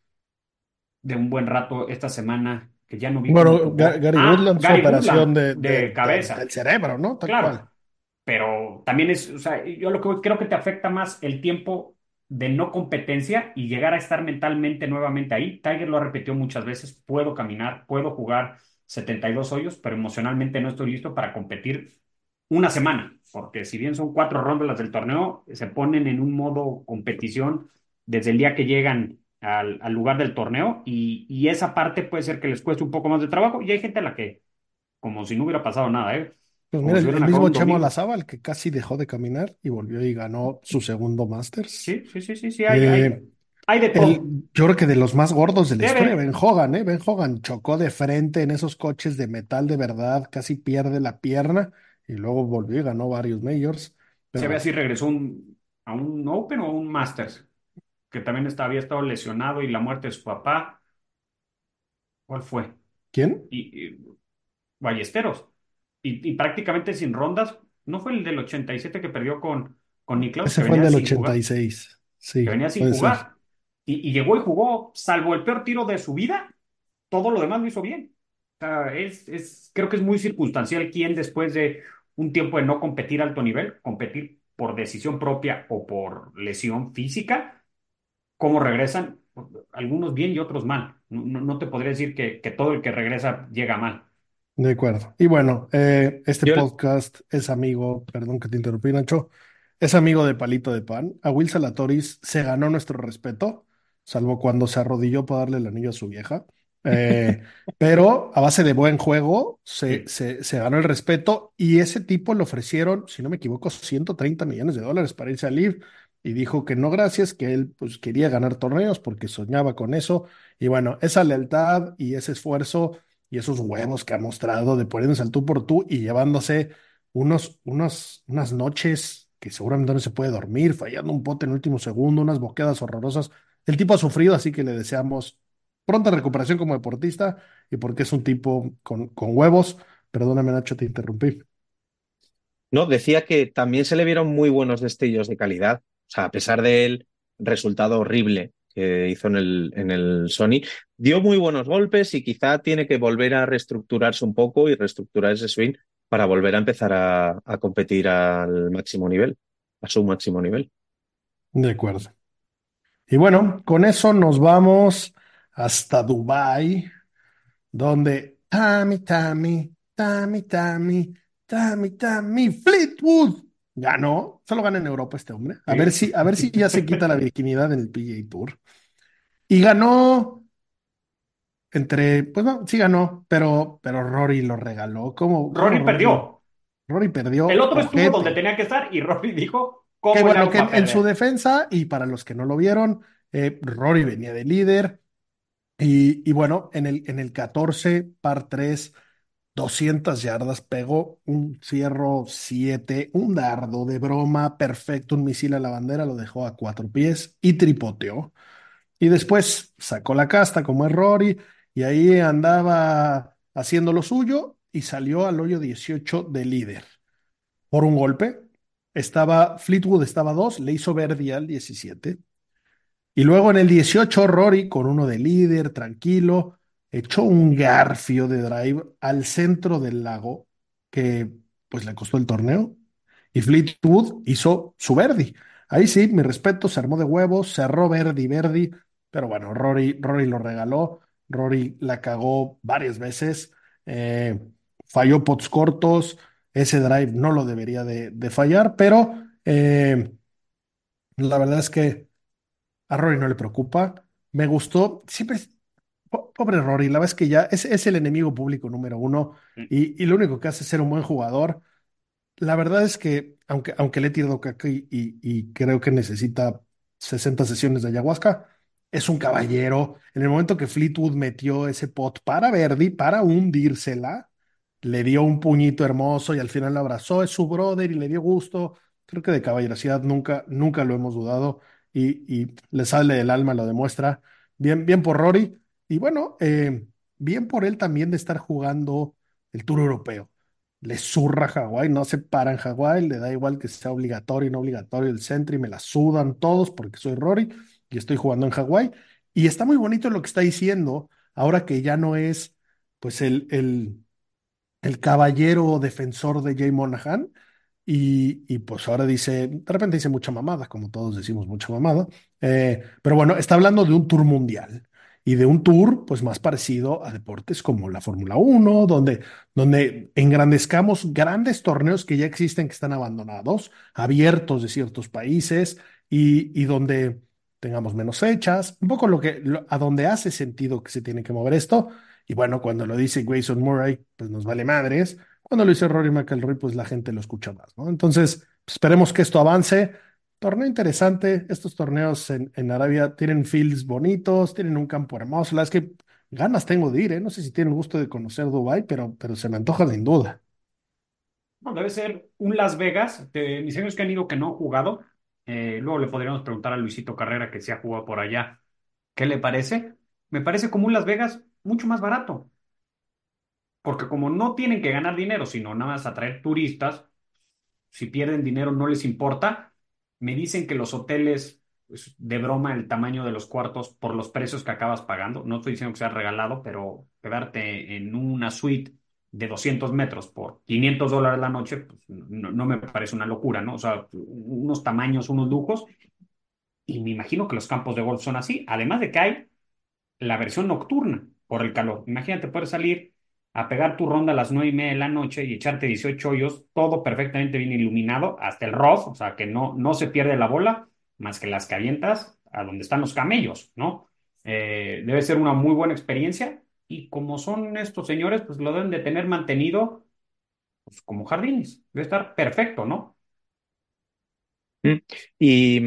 de un buen rato esta semana? Que ya no vi. Bueno, Gary ah, Woodland, su operación de, de, cabeza. del cerebro, ¿no? Tal claro. Cual. Pero también es, o sea, yo lo que creo que te afecta más el tiempo de no competencia y llegar a estar mentalmente nuevamente ahí. Tiger lo ha repetido muchas veces, puedo caminar, puedo jugar 72 hoyos, pero emocionalmente no estoy listo para competir una semana, porque si bien son cuatro rondas del torneo, se ponen en un modo competición desde el día que llegan al, al lugar del torneo y, y, esa parte puede ser que les cueste un poco más de trabajo y hay gente a la que, como si no hubiera pasado nada, ¿eh? Pues mira, el, mismo Chemo Lazábal que casi dejó de caminar y volvió y ganó su segundo Masters. Sí, sí, sí, sí, sí hay, eh, hay, de todo. El, yo creo que de los más gordos de la historia, Ben Hogan, ¿eh? Ben Hogan chocó de frente en esos coches de metal de verdad, casi pierde la pierna y luego volvió y ganó varios majors. Pero... Se ve así, regresó un, a un Open o a un Masters, que también estaba, había estado lesionado y la muerte de su papá. ¿Cuál fue? ¿Quién? Y, y Ballesteros y, prácticamente sin rondas. ¿No fue el del 87 que perdió con, con Niklaus? Ese fue el del 86. Sí, que venía sin jugar. Y, llegó y jugó, salvo el peor tiro de su vida, todo lo demás lo hizo bien. O sea, es, es, creo que es muy circunstancial quién después de un tiempo de no competir a alto nivel, competir por decisión propia o por lesión física, cómo regresan, algunos bien y otros mal. No, no te podría decir que, que todo el que regresa llega mal. De acuerdo. Y bueno, eh, este podcast es amigo, perdón que te interrumpí, Nacho, es amigo de Palito de Pan. A Will Salatoris se ganó nuestro respeto, salvo cuando se arrodilló para darle el anillo a su vieja. Eh, pero a base de buen juego se, se, se, ganó el respeto y ese tipo le ofrecieron, si no me equivoco, 130 millones de dólares para irse a Live y dijo que no gracias, que él pues quería ganar torneos porque soñaba con eso. Y bueno, esa lealtad y ese esfuerzo y esos huevos que ha mostrado de ponerse al tú por tú y llevándose unos, unos, unas noches que seguramente no se puede dormir, fallando un pote en el último segundo, unas boquedas horrorosas. El tipo ha sufrido, así que le deseamos pronta recuperación como deportista y porque es un tipo con, con huevos. Perdóname, Nacho, te interrumpí. No, decía que también se le vieron muy buenos destellos de calidad. O sea, a pesar del resultado horrible que hizo en el, en el Sony, dio muy buenos golpes y quizá tiene que volver a reestructurarse un poco y reestructurar ese swing para volver a empezar a, competir al máximo nivel, a su máximo nivel. De acuerdo. Y bueno, con eso nos vamos hasta Dubai, donde Tammy, Tammy, Tammy, Tammy, Tammy, Tammy, Fleetwood ganó. Solo gana en Europa este hombre. A ver si, a ver si ya se quita la virginidad en el PGA Tour. Y ganó entre, pues no, sí ganó, pero, pero Rory lo regaló. ¿Cómo, Rory, perdió. Rory perdió. El otro estuvo donde tenía que estar y Rory dijo cómo que, bueno, que en, su defensa, y para los que no lo vieron, eh, Rory venía de líder. Y, y, bueno, en el, en el 14, par 3, 200 yardas, pegó un cierro 7, un dardo de broma perfecto, un misil a la bandera, lo dejó a cuatro pies y tripoteó. Y después sacó la casta como es Rory y ahí andaba haciendo lo suyo y salió al hoyo 18 de líder. Por un golpe, estaba Fleetwood estaba dos, le hizo Verdi al 17. Y luego en el 18 Rory con uno de líder, tranquilo, echó un garfio de drive al centro del lago que pues le costó el torneo. Y Fleetwood hizo su Verdi. Ahí sí, mi respeto, se armó de huevos, cerró Verdi, Verdi, pero bueno, Rory, Rory lo regaló, Rory la cagó varias veces, eh, falló pots cortos, ese drive no lo debería de, fallar, pero eh, la verdad es que a Rory no le preocupa. Me gustó, siempre, pobre Rory, la verdad es que ya es, es el enemigo público número uno mm. y, y, lo único que hace es ser un buen jugador. La verdad es que, aunque, aunque le he tirado caca y, y creo que necesita 60 sesiones de ayahuasca, es un caballero. En el momento que Fleetwood metió ese pot para Verdi, para hundírsela, le dio un puñito hermoso y al final lo abrazó, es su brother y le dio gusto. Creo que de caballerosidad nunca, nunca lo hemos dudado y, y le sale del alma, lo demuestra. Bien, bien por Rory. Y bueno, eh, bien por él también de estar jugando el Tour Europeo. Le zurra Hawái, no se para en Hawái, le da igual que sea obligatorio y no obligatorio el centro y me la sudan todos porque soy Rory y estoy jugando en Hawái. Y está muy bonito lo que está diciendo ahora que ya no es pues el, el, el caballero defensor de Jay Monahan. Y, y, pues ahora dice, de repente dice mucha mamada, como todos decimos mucha mamada, eh, pero bueno, está hablando de un tour mundial y de un tour pues más parecido a deportes como la Fórmula 1, donde, donde engrandezcamos grandes torneos que ya existen, que están abandonados, abiertos de ciertos países y, y donde tengamos menos fechas, un poco lo que, lo, a donde hace sentido que se tiene que mover esto. Y bueno, cuando lo dice Grayson Murray, pues nos vale madres. Cuando lo dice Rory McIlroy, pues la gente lo escucha más, ¿no? Entonces, pues, esperemos que esto avance. Torneo interesante. Estos torneos en, en, Arabia tienen fields bonitos, tienen un campo hermoso. La es que ganas tengo de ir, ¿eh? No sé si tienen gusto de conocer Dubai, pero, pero se me antoja sin duda. No, debe ser un Las Vegas. Mis amigos que han ido que no han jugado, eh, luego le podríamos preguntar a Luisito Carrera, que se ha jugado por allá, ¿qué le parece? Me parece como un Las Vegas mucho más barato. Porque como no tienen que ganar dinero, sino nada más atraer turistas, si pierden dinero no les importa. Me dicen que los hoteles, pues, de broma, el tamaño de los cuartos por los precios que acabas pagando, no estoy diciendo que sea regalado, pero quedarte en una suite de 200 metros por 500 dólares la noche, pues no, no, me parece una locura, ¿no? O sea, unos tamaños, unos lujos. Y me imagino que los campos de golf son así. Además de que hay la versión nocturna por el calor. Imagínate, puedes salir a pegar tu ronda a las nueve y media de la noche y echarte 18 hoyos, todo perfectamente bien iluminado, hasta el rough, o sea, que no, no se pierde la bola, más que las que avientas a donde están los camellos, ¿no? Eh, debe ser una muy buena experiencia y como son estos señores, pues lo deben de tener mantenido pues, como jardines. Debe estar perfecto, ¿no? Mm. Y,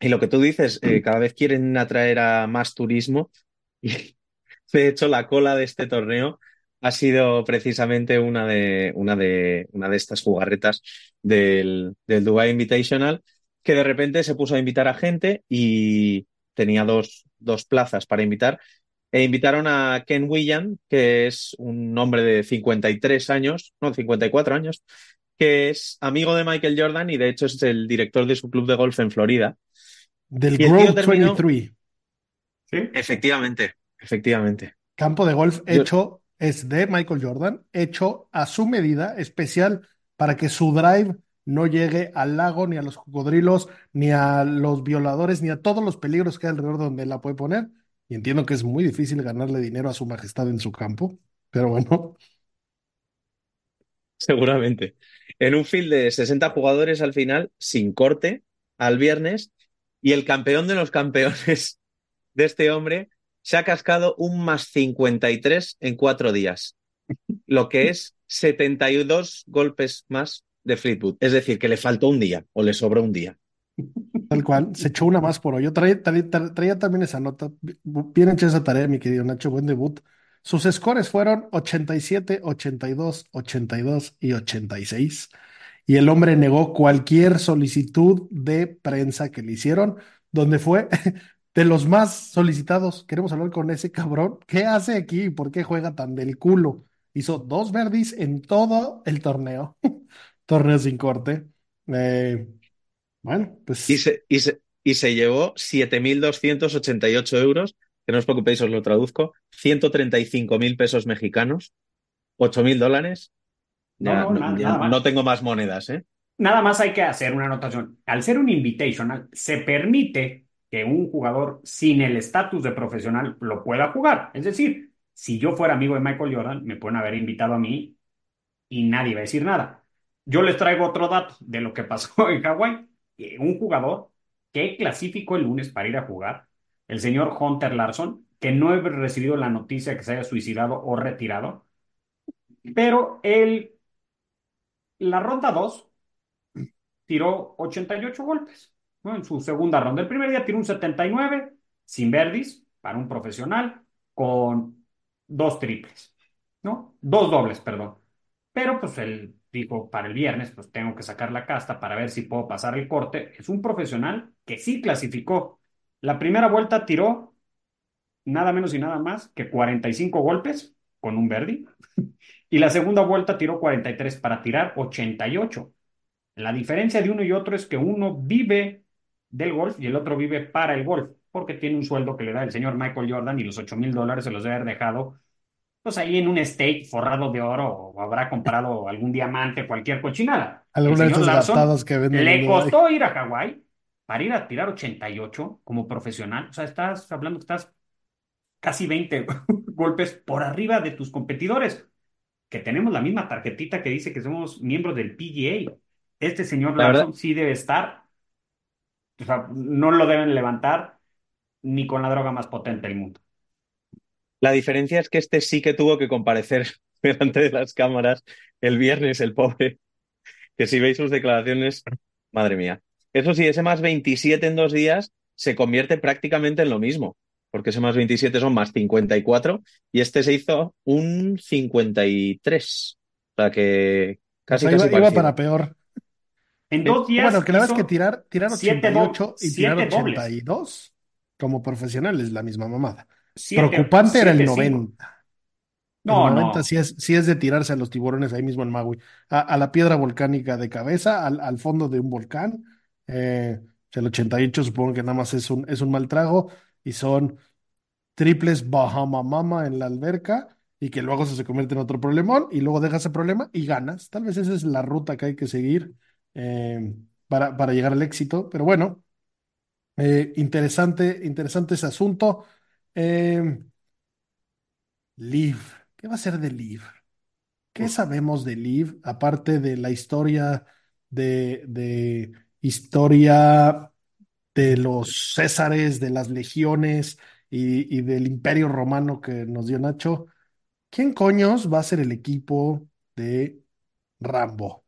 y, lo que tú dices, eh, cada vez quieren atraer a más turismo. Y de hecho, la cola de este torneo ha sido precisamente una de, una de, una de estas jugarretas del, del Dubai Invitational, que de repente se puso a invitar a gente y tenía dos, dos plazas para invitar e invitaron a Ken William, que es un hombre de 53 años, no, 54 años, que es amigo de Michael Jordan y de hecho es el director de su club de golf en Florida. Del Grove terminó... 23. ¿Sí? Efectivamente, efectivamente. Campo de golf hecho Yo... es de Michael Jordan, hecho a su medida, especial para que su drive no llegue al lago, ni a los cocodrilos, ni a los violadores, ni a todos los peligros que hay alrededor donde la puede poner y entiendo que es muy difícil ganarle dinero a su majestad en su campo, pero bueno. Seguramente. En un field de 60 jugadores al final, sin corte, al viernes, y el campeón de los campeones de este hombre se ha cascado un más 53 en cuatro días, lo que es 72 golpes más de Fleetwood. Es decir, que le faltó un día o le sobró un día. Tal cual, se echó una más por hoy. Yo traía, traía, traía, también esa nota. Bien hecha esa tarea, mi querido Nacho, buen debut. Sus scores fueron 87, 82, 82 y 86. Y el hombre negó cualquier solicitud de prensa que le hicieron, donde fue de los más solicitados. Queremos hablar con ese cabrón. ¿Qué hace aquí? ¿Por qué juega tan del culo? Hizo dos verdis en todo el torneo. torneo sin corte. Eh, bueno, pues. Y se, y se, y se llevó 7.288 euros, que no os preocupéis, os lo traduzco, 135.000 pesos mexicanos, 8.000 dólares. Ya, no, no, nada, ya nada no, tengo más monedas, ¿eh? Nada más hay que hacer una anotación. Al ser un invitational, se permite que un jugador sin el estatus de profesional lo pueda jugar. Es decir, si yo fuera amigo de Michael Jordan, me pueden haber invitado a mí y nadie va a decir nada. Yo les traigo otro dato de lo que pasó en Hawái un jugador que clasificó el lunes para ir a jugar, el señor Hunter Larson, que no he recibido la noticia que se haya suicidado o retirado, pero él, la ronda 2, tiró 88 golpes en su segunda ronda. El primer día tiró un 79, sin verdis, para un profesional, con dos triples, ¿no? Dos dobles, perdón. Pero pues el dijo para el viernes, pues tengo que sacar la casta para ver si puedo pasar el corte. Es un profesional que sí clasificó. La primera vuelta tiró nada menos y nada más que 45 golpes con un Verdi. Y la segunda vuelta tiró 43 para tirar 88. La diferencia de uno y otro es que uno vive del golf y el otro vive para el golf, porque tiene un sueldo que le da el señor Michael Jordan y los 8 mil dólares se los debe haber dejado pues ahí en un estate forrado de oro o habrá comprado algún diamante, cualquier cochinada. De esas que venden. Le costó ir a Hawái para ir a tirar 88 como profesional. O sea, estás hablando que estás casi 20 golpes por arriba de tus competidores, que tenemos la misma tarjetita que dice que somos miembros del PGA. Este señor Larson sí debe estar, o sea, no lo deben levantar ni con la droga más potente del mundo. La diferencia es que este sí que tuvo que comparecer delante de las cámaras el viernes, el pobre, que si veis sus declaraciones, madre mía. Eso sí, ese más 27 en dos días se convierte prácticamente en lo mismo porque ese más 27 son más 54 y este se hizo un 53. O sea que casi, o sea, iba, para peor. En dos días. Bueno, que la verdad es que tirar, tirar 88 y tirar 82 como profesional es la misma mamada. Preocupante era el 90. No, el 90 Sí, es, sí es de tirarse a los tiburones ahí mismo en Maui, a, la piedra volcánica de cabeza, al, al fondo de un volcán. Eh, el 88 supongo que nada más es un, es un mal trago y son triples Bahama Mama en la alberca y que luego se convierte en otro problemón y luego dejas ese problema y ganas. Tal vez esa es la ruta que hay que seguir eh, para, para, llegar al éxito, pero bueno, eh, interesante, interesante ese asunto. Eh, Liv, ¿qué va a ser de Liv? ¿Qué sabemos de Liv aparte de la historia de, de historia de los Césares, de las legiones y, del Imperio Romano que nos dio Nacho. ¿Quién coños va a ser el equipo de Rambo?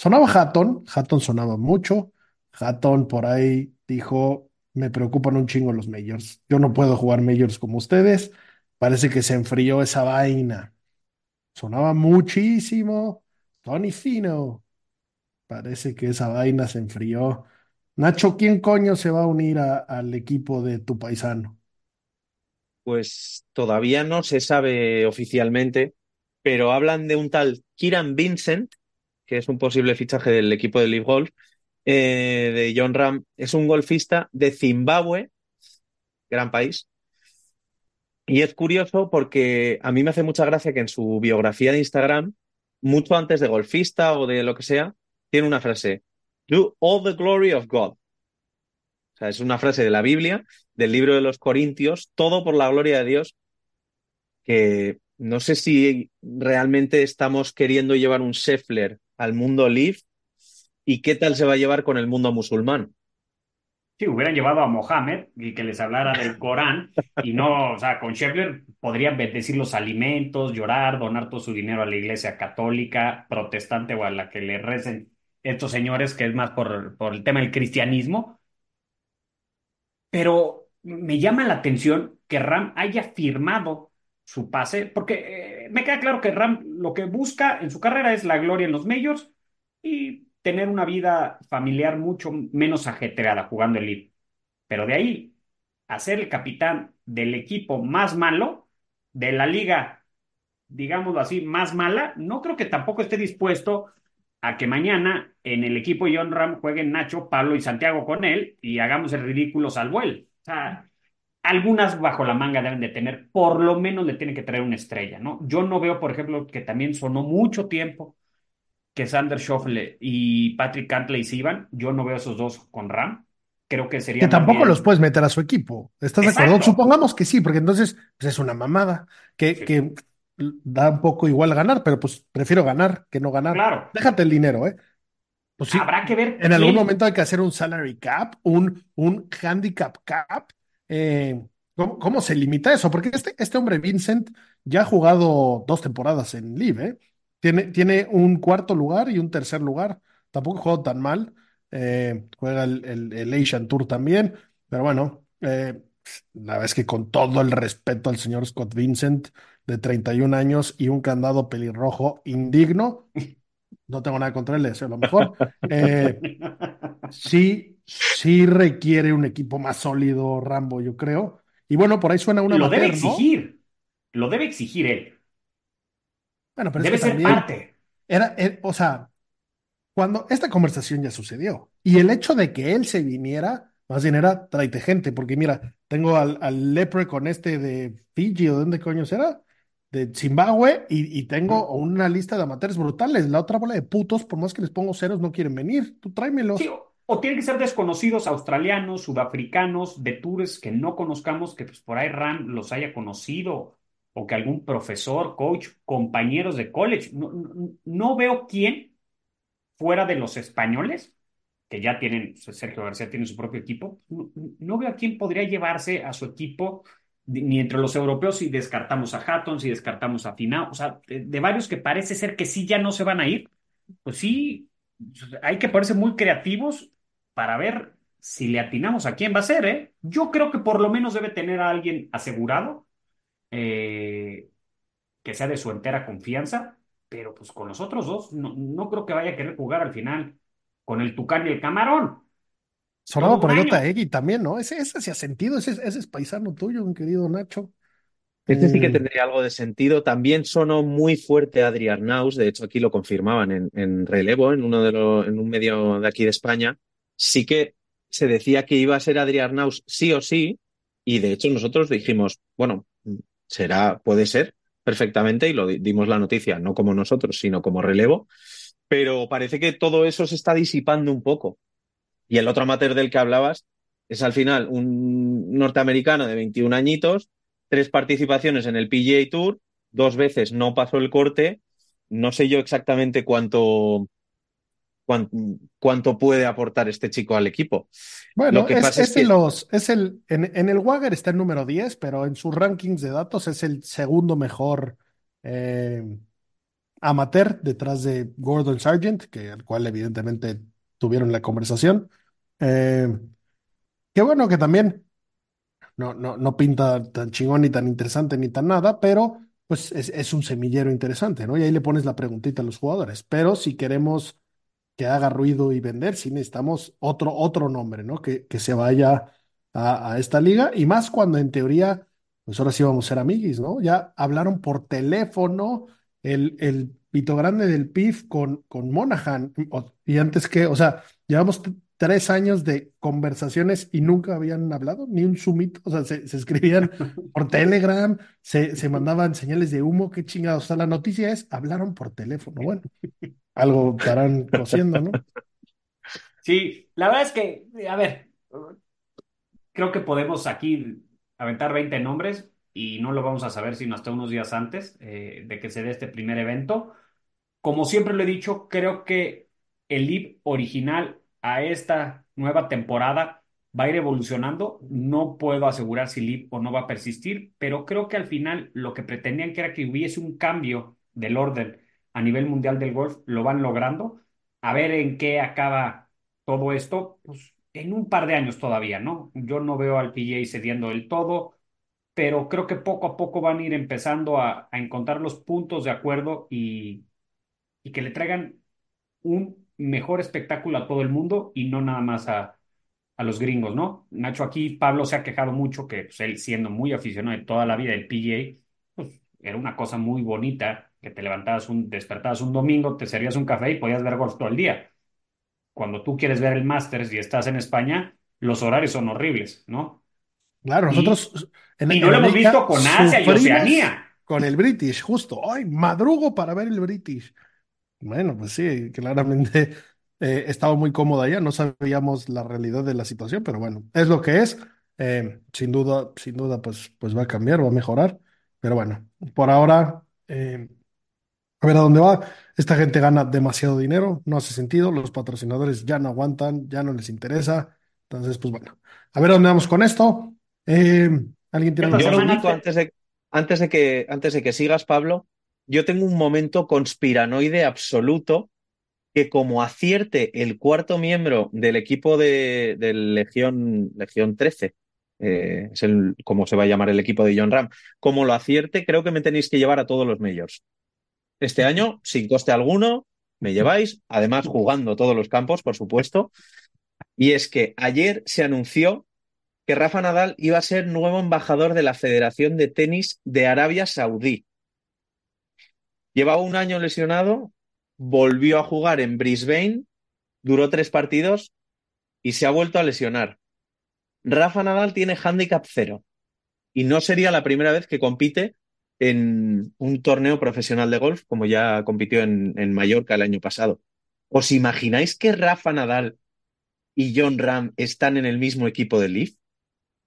Sonaba Hatton, Hatton sonaba mucho. Hatton por ahí dijo, me preocupan un chingo los Majors. Yo no puedo jugar Majors como ustedes. Parece que se enfrió esa vaina. Sonaba muchísimo. Tony Fino. Parece que esa vaina se enfrió. Nacho, ¿quién coño se va a unir al equipo de tu paisano? Pues todavía no se sabe oficialmente, pero hablan de un tal Kiran Vincent, que es un posible fichaje del equipo de League Golf, eh, de John Ram. Es un golfista de Zimbabue, gran país. Y es curioso porque a mí me hace mucha gracia que en su biografía de Instagram, mucho antes de golfista o de lo que sea, tiene una frase, Do all the glory of God. O sea, es una frase de la Biblia, del libro de los Corintios, todo por la gloria de Dios, que no sé si realmente estamos queriendo llevar un Sheffler al mundo live y qué tal se va a llevar con el mundo musulmán. Sí, hubieran llevado a Mohammed y que les hablara del Corán y no, o sea, con Scheffler podrían bendecir los alimentos, llorar, donar todo su dinero a la iglesia católica, protestante o a la que le recen estos señores, que es más por, por el tema del cristianismo. Pero me llama la atención que Ram haya firmado su pase, porque eh, me queda claro que Ram lo que busca en su carrera es la gloria en los medios y tener una vida familiar mucho menos ajetreada jugando el lead. Pero de ahí a ser el capitán del equipo más malo de la liga, digámoslo así, más mala, no creo que tampoco esté dispuesto a que mañana en el equipo John Ram jueguen Nacho, Pablo y Santiago con él y hagamos el ridículo salvo él. O sea, algunas bajo la manga deben de tener, por lo menos le tienen que traer una estrella, ¿no? Yo no veo, por ejemplo, que también sonó mucho tiempo que Sander Schoffle y Patrick Cantley se iban. Yo no veo esos dos con Ram. Creo que sería. Que tampoco los puedes meter a su equipo. ¿Estás de acuerdo? Supongamos que sí, porque entonces pues es una mamada. Que, que da un poco igual ganar, pero pues prefiero ganar que no ganar. Claro. Déjate el dinero, ¿eh? Pues sí, Habrá que ver. En algún momento hay que hacer un salary cap, un, un handicap cap. Eh, ¿cómo, se limita eso? Porque este, este hombre, Vincent, ya ha jugado dos temporadas en Live, ¿eh? Tiene, tiene un cuarto lugar y un tercer lugar. Tampoco juega tan mal. Eh, juega el, Asian Tour también. Pero bueno, la verdad es que con todo el respeto al señor Scott Vincent, de 31 años y un candado pelirrojo indigno, no tengo nada contra él, le deseo lo mejor. Eh, sí, sí requiere un equipo más sólido, Rambo, yo creo. Y bueno, por ahí suena una Lo debe amateur, ¿no? exigir. Lo debe exigir él. Bueno, pero es Debe que ser parte. era, era- o sea, cuando esta conversación ya sucedió y el hecho de que él se viniera, más bien era tráete gente, porque mira, tengo al, al lepre con este de Fiji o de dónde coño será, de Zimbabue, y, y tengo una lista de amateurs brutales. La otra bola de putos, por más que les pongo ceros, no quieren venir. Tú tráemelos. O, o tienen que ser desconocidos australianos, sudafricanos, de tours que no conozcamos, que pues por ahí Ram los haya conocido, o que algún profesor, coach, compañeros de college. No, no- veo quién fuera de los españoles, que ya tienen, Sergio García tiene su propio equipo, no, veo a quién podría llevarse a su equipo ni entre los europeos si descartamos a Hatton, si descartamos a Finau, o sea, de, varios que parece ser que sí ya no se van a ir, pues sí, hay que ponerse muy creativos para ver si le atinamos a quién va a ser, ¿eh? Yo creo que por lo menos debe tener a alguien asegurado, eh, que sea de su entera confianza, pero pues con los otros dos no, no creo que vaya a querer jugar al final con el Tucán y el Camarón. Sonaba por año. Otaegui también, ¿no? Ese, ese sí ha sentido, ese, ese es paisano tuyo, mi querido Nacho. Este sí que Eh, tendría algo de sentido. También sonó muy fuerte Adri Arnaus, de hecho aquí lo confirmaban en, en relevo, en uno de los, en un medio de aquí de España. Sí que se decía que iba a ser Adri Arnaus sí o sí, y de hecho nosotros dijimos, bueno, será, puede ser perfectamente, y lo di- dimos la noticia, no como nosotros, sino como relevo, pero parece que todo eso se está disipando un poco. Y el otro amateur del que hablabas es al final un norteamericano de 21 añitos, tres participaciones en el PGA Tour, dos veces no pasó el corte. No sé yo exactamente cuánto, cuán- cuánto, puede aportar este chico al equipo. Bueno, Lo que es, pasa es que- los, es el, en, en el Wagger está el número 10, pero en sus rankings de datos es el segundo mejor eh, amateur detrás de Gordon Sargent, que el cual evidentemente tuvieron la conversación. Eh, qué bueno que también no, no, no pinta tan chingón ni tan interesante ni tan nada, pero pues es, es un semillero interesante, ¿no? Y ahí le pones la preguntita a los jugadores. Pero si queremos que haga ruido y vender, sí necesitamos otro, otro nombre, ¿no? Que, que se vaya a, a esta liga. Y más cuando en teoría, pues ahora sí vamos a ser amiguis, ¿no? Ya hablaron por teléfono el, el pito grande del PIF con, con Monaghan. Y antes que, o sea, llevamos tres años de conversaciones y nunca habían hablado, ni un sumito. O sea, se, se escribían por Telegram, se, se mandaban señales de humo, qué chingados. O sea, la noticia es, hablaron por teléfono. Bueno, algo estarán cociendo, ¿no? Sí, la verdad es que, a ver, creo que podemos aquí aventar 20 nombres y no lo vamos a saber sino hasta unos días antes eh, de que se dé este primer evento. Como siempre lo he dicho, creo que el LIB original a esta nueva temporada va a ir evolucionando. No puedo asegurar si LIB o no va a persistir, pero creo que al final lo que pretendían que era que hubiese un cambio del orden a nivel mundial del golf, lo van logrando. A ver en qué acaba todo esto, pues en un par de años todavía, ¿no? Yo no veo al PGA cediendo del todo, pero creo que poco a poco van a ir empezando a, encontrar los puntos de acuerdo y que le traigan un mejor espectáculo a todo el mundo y no nada más a, a los gringos, ¿no? Nacho, aquí Pablo se ha quejado mucho que pues, él siendo muy aficionado de toda la vida del PGA, pues era una cosa muy bonita que te levantabas un, despertabas un domingo, te servías un café y podías ver golf todo el día. Cuando tú quieres ver el Masters y estás en España, los horarios son horribles, ¿no? Claro, Y- nosotros en, y no en lo hemos visto con Asia y Oceanía. Con el British, justo. Ay, madrugo para ver el British. Bueno, pues sí, claramente eh, estaba muy cómodo allá, no sabíamos la realidad de la situación, pero bueno, es lo que es. Eh, sin duda, sin duda, pues, pues va a cambiar, va a mejorar. Pero bueno, por ahora, eh, a ver a dónde va. Esta gente gana demasiado dinero, no hace sentido, los patrocinadores ya no aguantan, ya no les interesa. Entonces, pues bueno, a ver a dónde vamos con esto. Eh, ¿alguien tiene Esta algo Yo lo semana único, te- antes de, antes de que, antes de que sigas, Pablo, yo tengo un momento conspiranoide absoluto que como acierte el cuarto miembro del equipo de, Legión, Legión 13, eh, es el, como se va a llamar el equipo de John Ram, como lo acierte, creo que me tenéis que llevar a todos los majors. Este año, sin coste alguno, me lleváis, además jugando todos los campos, por supuesto. Y es que ayer se anunció que Rafa Nadal iba a ser nuevo embajador de la Federación de Tenis de Arabia Saudí. Llevaba un año lesionado, volvió a jugar en Brisbane, duró tres partidos y se ha vuelto a lesionar. Rafa Nadal tiene handicap cero y no sería la primera vez que compite en un torneo profesional de golf, como ya compitió en, Mallorca el año pasado. ¿Os imagináis que Rafa Nadal y John Ram están en el mismo equipo del Leaf?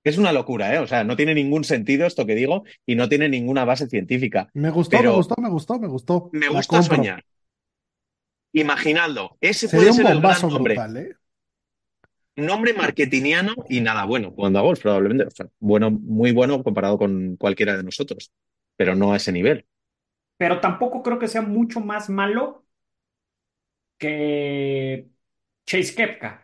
Es una locura, ¿eh? O sea, no tiene ningún sentido esto que digo y no tiene ninguna base científica. Me gustó, Pero me gustó, me gustó, me gustó. Me gusta soñar. Imaginadlo. Ese Sería puede un ser el gran nombre. brutal, ¿eh? Nombre marketingiano y nada bueno jugando a golf, probablemente. O sea, bueno, muy bueno comparado con cualquiera de nosotros, pero no a ese nivel. Pero tampoco creo que sea mucho más malo que Chase Kepka.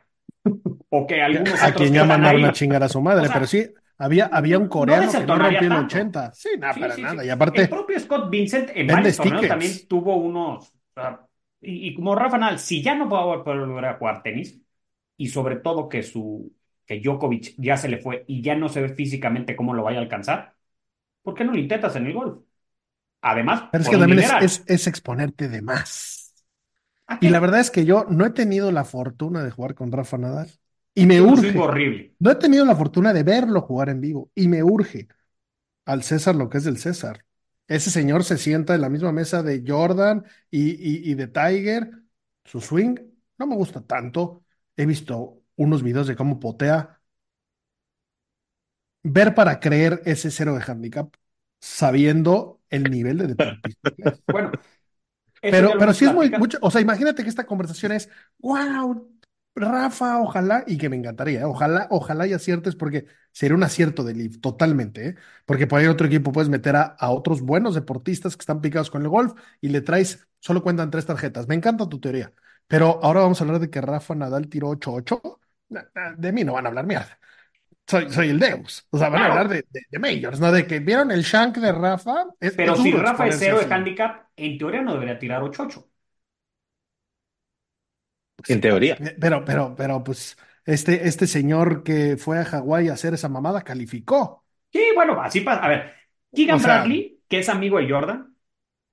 O que algunos A quien ya mandaron ahí. a chingar a su madre, O sea, pero sí, había, había un no coreano que no rompió en tanto. 80. Sí, nada, Sí, para sí, nada. sí. Y aparte, El propio Scott Vincent en varios torneos también tuvo unos. y, y como Rafa Nadal, si ya no va a poder volver a jugar tenis, y sobre todo que su que Djokovic ya se le fue y ya no se ve físicamente cómo lo vaya a alcanzar, ¿por qué no lo intentas en el golf? Además, pero es por que un también es, dineral. es, es exponerte de más. ¿A Y la verdad es que yo no he tenido la fortuna de jugar con Rafa Nadal. Y me urge. horrible. No he tenido la fortuna de verlo jugar en vivo. Y me urge al César lo que es del César. Ese señor se sienta en la misma mesa de Jordan y, y- y de Tiger. Su swing no me gusta tanto. He visto unos videos de cómo potea. Ver para creer ese cero de handicap, sabiendo el nivel de. Bueno, Pero, pero sí es muy mucho, o sea, imagínate que esta conversación es, wow, Rafa, ojalá, y que me encantaría, ¿eh? Ojalá, ojalá y aciertes, porque sería un acierto de Leaf, totalmente, ¿eh? Porque por ahí otro equipo puedes meter a, a otros buenos deportistas que están picados con el golf y le traes, solo cuentan tres tarjetas. Me encanta tu teoría. Pero ahora vamos a hablar de que Rafa Nadal tiró 8-8. Na- na- De mí no van a hablar mierda. Soy, soy el Deus. O sea, van a hablar de, de, de majors, ¿no? De que vieron el shank de Rafa. Es, Pero es si Rafa es cero de así. handicap, en teoría no debería tirar 8-8. En teoría. Eh, Pero, pero, pero, pues, este, este señor que fue a Hawái a hacer esa mamada calificó. Sí, bueno, así pasa. A ver, Keegan O sea- Bradley, que es amigo de Jordan,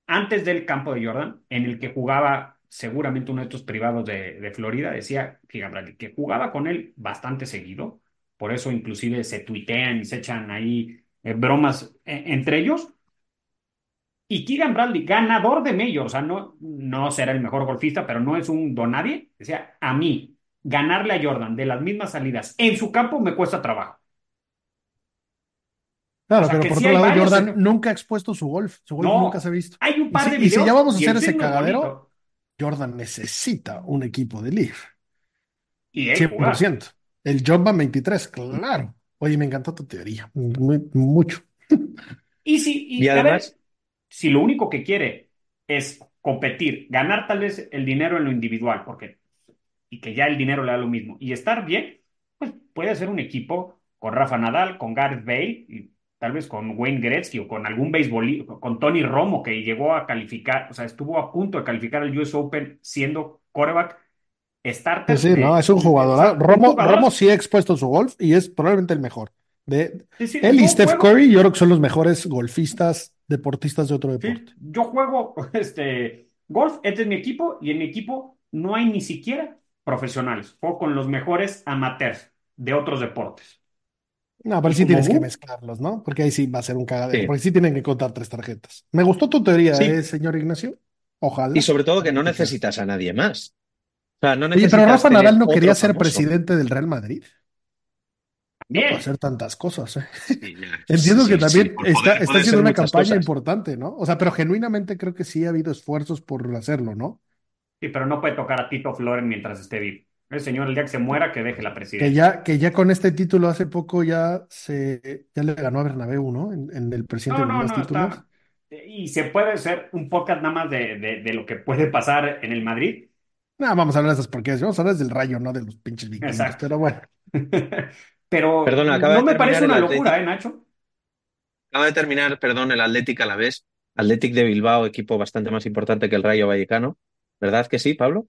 antes del campo de Jordan, en el que jugaba seguramente uno de estos privados de, de Florida, decía Keegan Bradley, que jugaba con él bastante seguido, por eso inclusive se tuitean y se echan ahí eh, bromas eh, entre ellos. Y Keegan Bradley, ganador de Major, o sea, no, no será el mejor golfista, pero no es un donadie. Decía, a mí, ganarle a Jordan de las mismas salidas en su campo me cuesta trabajo. Claro, O sea, pero por sí otro lado, Jordan nunca ha expuesto su golf. Su golf No. nunca se ha visto. Hay un Y par si- de y si videos ya vamos a y hacer ese cagadero, bonito. Jordan necesita un equipo de Leaf. Y él jugar. 100%. El Jordan 23, claro. Oye, me encantó tu teoría. Muy- mucho. Y si, y, Y a ver, además- si lo único que quiere es competir, ganar tal vez el dinero en lo individual, porque y que ya el dinero le da lo mismo, y estar bien, pues puede ser un equipo con Rafa Nadal, con Gareth Bale, y tal vez con Wayne Gretzky o con algún béisbol, con Tony Romo, que llegó a calificar, o sea, estuvo a punto de calificar al US Open siendo quarterback starter. Sí, sí, de- no, es un jugador. Romo, jugador- Romo sí ha expuesto su golf y es probablemente el mejor. De, Sí, sí, él y Steph juego- Curry, yo creo que son los mejores golfistas, deportistas de otro Sí, deporte. yo juego este, golf, este es mi equipo y en mi equipo no hay ni siquiera profesionales. Juego con los mejores amateurs de otros deportes. No, pero sí tienes que mezclarlos, ¿no? Porque ahí sí va a ser un cagadero. Sí. Porque sí tienen que contar tres tarjetas. Me gustó tu teoría, Sí. ¿eh, señor Ignacio? Ojalá. Y sobre todo que no necesitas a nadie más. O sea, no Oye, pero Rafa Nadal no quería ser famoso. presidente del Real Madrid. Bien. hacer tantas cosas, ¿eh? Sí, ya. Entiendo Sí, que sí, también está, poder está puede haciendo una campaña cosas. importante, ¿no? O sea, pero genuinamente creo que sí ha habido esfuerzos por hacerlo, ¿no? Sí, pero no puede tocar a Tito Floren mientras esté vivo. El señor, el día que se muera, que deje la Que presidencia. ya, que ya con este título hace poco ya se ya le ganó a Bernabéu, ¿no? En, en el presidente No, de los no, títulos. está. Y se puede hacer un podcast nada más de, de, de lo que puede pasar en el Madrid. No, vamos a hablar de esas porquerías. Vamos a hablar del rayo, no de los pinches vikingos. Exacto. Pero bueno. Pero Perdona, acaba no de me parece una Atlético. locura, ¿eh, Nacho? Acaba de terminar, perdón, el Athletic a la vez. Athletic de Bilbao, equipo bastante más importante que el Rayo Vallecano. ¿Verdad que sí, Pablo?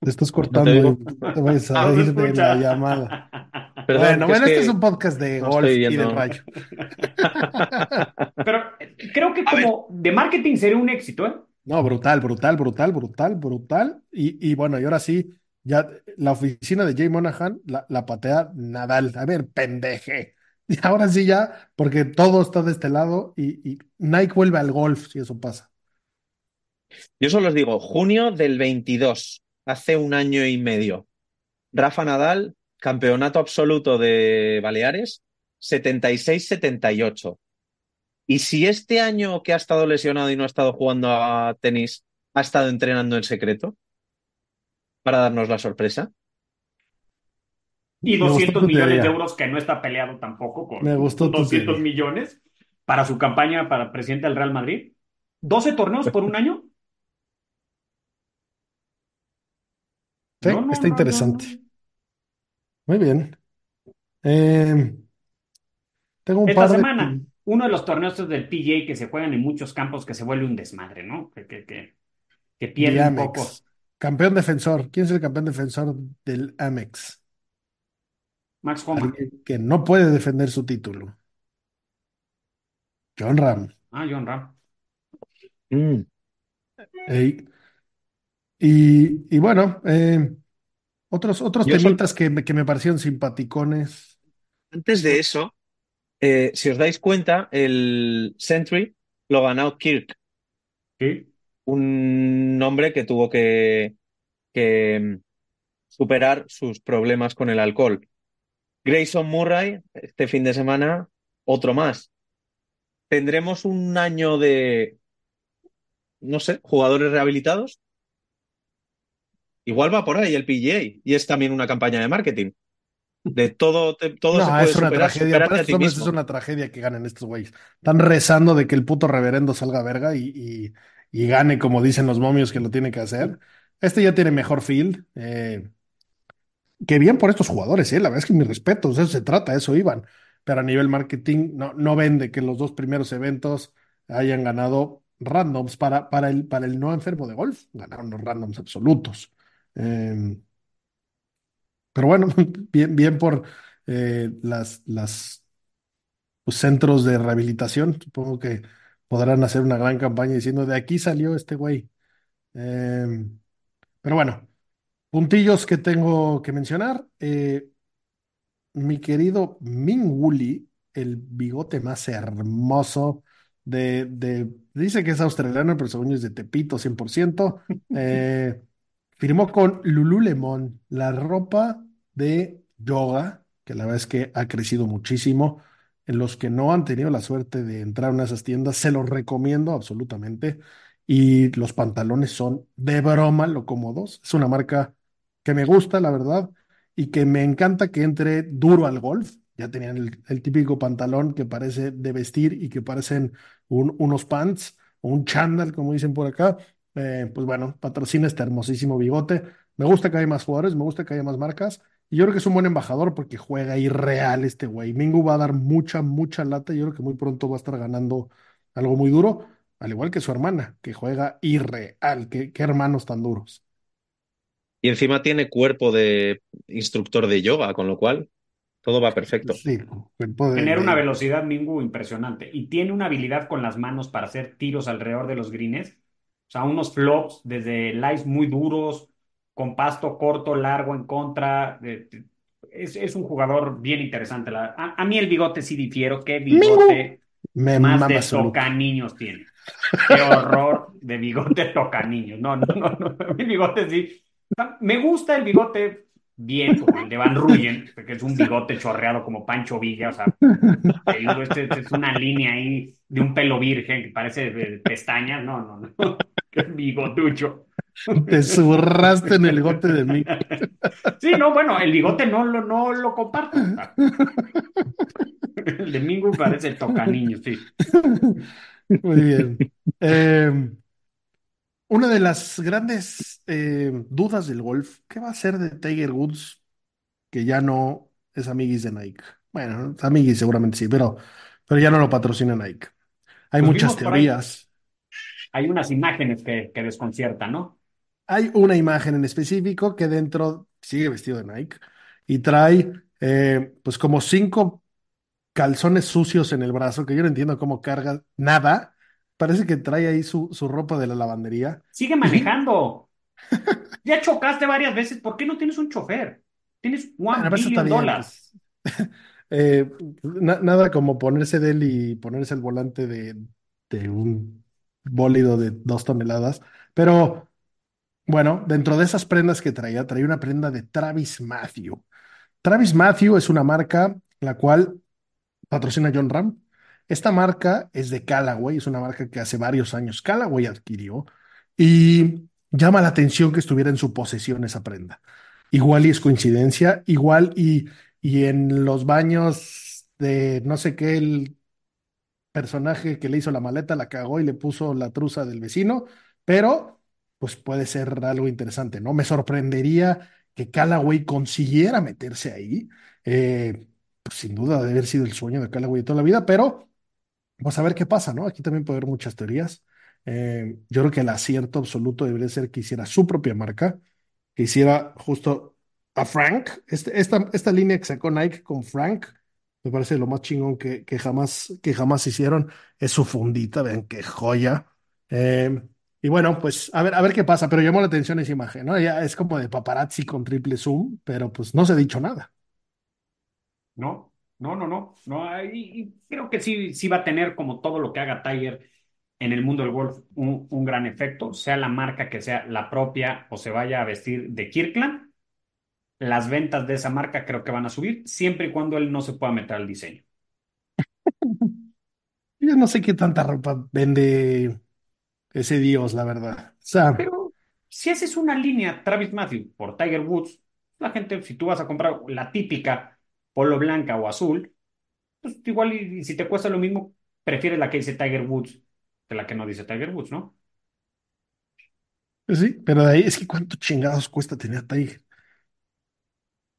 Te estás No te cortando te vas a ir de la llamada. Perdón, Bueno, es bueno, este es un podcast de no golf y viendo. rayo. Pero creo que como de marketing sería un éxito, ¿eh? No, brutal, brutal, brutal, brutal, brutal. Y, y bueno, y ahora sí, ya la oficina de Jay Monahan la, patea Nadal. A ver, pendeje. Y ahora sí ya, porque todo está de este lado y, y Nike vuelve al golf si eso pasa. Yo solo os digo, junio del 22, hace un año y medio. Rafa Nadal, campeonato absoluto de Baleares, 76-78. Y si este año que ha estado lesionado y no ha estado jugando a tenis, ha estado entrenando en secreto para darnos la sorpresa. Y Me gustó 200 tu millones de euros que no está peleado tampoco con Me gustó tu 200 teoría. millones para su campaña para presidente del Real Madrid. 12 torneos por un año. Sí, No, no, está no, interesante. no. Muy bien. Eh, tengo un Esta par de... uno de los torneos del PGA que se juegan en muchos campos que se vuelve un desmadre, ¿no? Que, que, que, que pierde de un poco. Amex. Campeón defensor. ¿Quién es el campeón defensor del Amex? Max Homa. Alguien que no puede defender su título. John Ram. Ah, John Ram. Mm. Ey. Y, y bueno, eh, otros, otros Yo temitas que, que me parecieron simpaticones. Antes de eso, eh, si os dais cuenta, el Sentry lo ganó Kirk, Sí. un hombre que tuvo que, que mm, superar sus problemas con el alcohol. Grayson Murray, este fin de semana, otro más. ¿Tendremos un año de, no sé, jugadores rehabilitados? Igual va por ahí el PGA y es también una campaña de marketing. De todo, te- todo se No, puede es una superar, tragedia. Para ti es una tragedia que ganen estos güeyes. Están rezando de que el puto reverendo salga verga y, y- y gane como dicen los momios que lo tiene que hacer. Este ya tiene mejor field. eh, que bien por estos jugadores, ¿eh? La verdad es que mi respeto, de eso se trata, eso iban. Pero a nivel marketing no, no vende que los dos primeros eventos hayan ganado randoms para, para el, para el no enfermo de golf. Ganaron los randoms absolutos. Eh, pero bueno, bien, bien por eh, las, las pues, centros de rehabilitación. Supongo que podrán hacer una gran campaña diciendo de aquí salió este güey. Eh, pero bueno, puntillos que tengo que mencionar. Eh, mi querido Ming Woolley, el bigote más hermoso de, de- dice que es australiano, pero según yo es de Tepito 100%, eh, firmó con Lululemon la ropa de yoga, que la verdad es que ha crecido muchísimo. En los que no han tenido la suerte de entrar a una de esas tiendas, se los recomiendo absolutamente. Y los pantalones son de broma lo cómodos. Es una marca que me gusta, la verdad y que me encanta que entre duro al golf. Ya tenían el, típico pantalón que parece de vestir y que parecen un- unos pants o un chándal, como dicen por acá. Eh, pues bueno, patrocina este hermosísimo bigote. Me gusta que haya más jugadores, me gusta que haya más marcas. Y yo creo que es un buen embajador porque juega irreal este güey. Mingu va a dar mucha, mucha lata. Yo creo que muy pronto va a estar ganando algo muy duro, al igual que su hermana, que juega irreal. Qué, qué hermanos tan duros. Y encima tiene cuerpo de instructor de yoga, con lo cual todo va perfecto. Sí, de- una velocidad Mingu impresionante y tiene una habilidad con las manos para hacer tiros alrededor de los greens. O sea, unos flops desde lies muy duros, con pasto corto, largo en contra. es, es un jugador bien interesante. La- a, a mí el bigote sí difiero. ¿Qué bigote Me más de toca niños tiene? Qué horror de bigote toca niños. No, no, no, no. El bigote sí. Me gusta el bigote bien, como el de Van Ruyen, que es un bigote chorreado como Pancho Villa. O sea, digo, este, este es una línea ahí de un pelo virgen que parece de pestañas. No, no, no. Qué bigotucho. Te zurraste en el gote de mí. Sí, no, bueno, el bigote no lo, no lo comparto. El de Mingu parece el toca niños, sí. Muy bien. Eh, una de las grandes eh, dudas del golf, ¿qué va a ser de Tiger Woods, que ya no es amiguis de Nike? Bueno, es amiguis seguramente sí, pero, pero ya no lo patrocina Nike. Hay Pues muchas teorías. hay unas imágenes que, que desconciertan, ¿no? Hay una imagen en específico que dentro sigue vestido de Nike y trae eh, pues como cinco calzones sucios en el brazo, que yo no entiendo cómo carga nada. Parece que trae ahí su, su ropa de la lavandería. Sigue manejando. ya chocaste varias veces. ¿Por qué no tienes un chofer? Tienes one billion dólares. pues. Eh, na- nada como ponerse de él y ponerse el volante de, de un bólido de dos toneladas. Pero bueno, dentro de esas prendas que traía, traía una prenda de Travis Matthew. Travis Matthew es una marca la cual patrocina John Ram. Esta marca es de Callaway, es una marca que hace varios años Callaway adquirió y llama la atención que estuviera en su posesión esa prenda. Igual y es coincidencia, igual y, y en los baños de no sé qué, el personaje que le hizo la maleta la cagó y le puso la truza del vecino, pero pues puede ser algo interesante, ¿no? Me sorprendería que Callaway consiguiera meterse ahí. Eh, pues sin duda debe haber sido el sueño de Callaway de toda la vida, pero pues a ver qué pasa, ¿no? Aquí también puede haber muchas teorías. Eh, yo creo que el acierto absoluto debería ser que hiciera su propia marca, que hiciera justo a Frank. Este- esta, esta línea que sacó Nike con Frank, me parece lo más chingón que, que jamás, que jamás hicieron. Es su fundita, vean qué joya. Eh, y bueno, pues a ver, a ver qué pasa, pero llamó la atención esa imagen, ¿no? Ya es como de paparazzi con triple zoom, pero pues no se ha dicho nada. No, no, no, no. no y, y creo que sí, sí va a tener como todo lo que haga Tiger en el mundo del golf un, un gran efecto, sea la marca que sea la propia o se vaya a vestir de Kirkland. Las ventas de esa marca creo que van a subir siempre y cuando él no se pueda meter al diseño. Yo no sé qué tanta ropa vende ese Dios, la verdad. O sea, Pero si haces una línea Travis Matthew por Tiger Woods, la gente, si tú vas a comprar la típica polo blanca o azul, pues igual y, y si te cuesta lo mismo, prefieres la que dice Tiger Woods que la que no dice Tiger Woods, ¿no? pues sí, pero de ahí es que cuánto chingados cuesta tener a Tiger.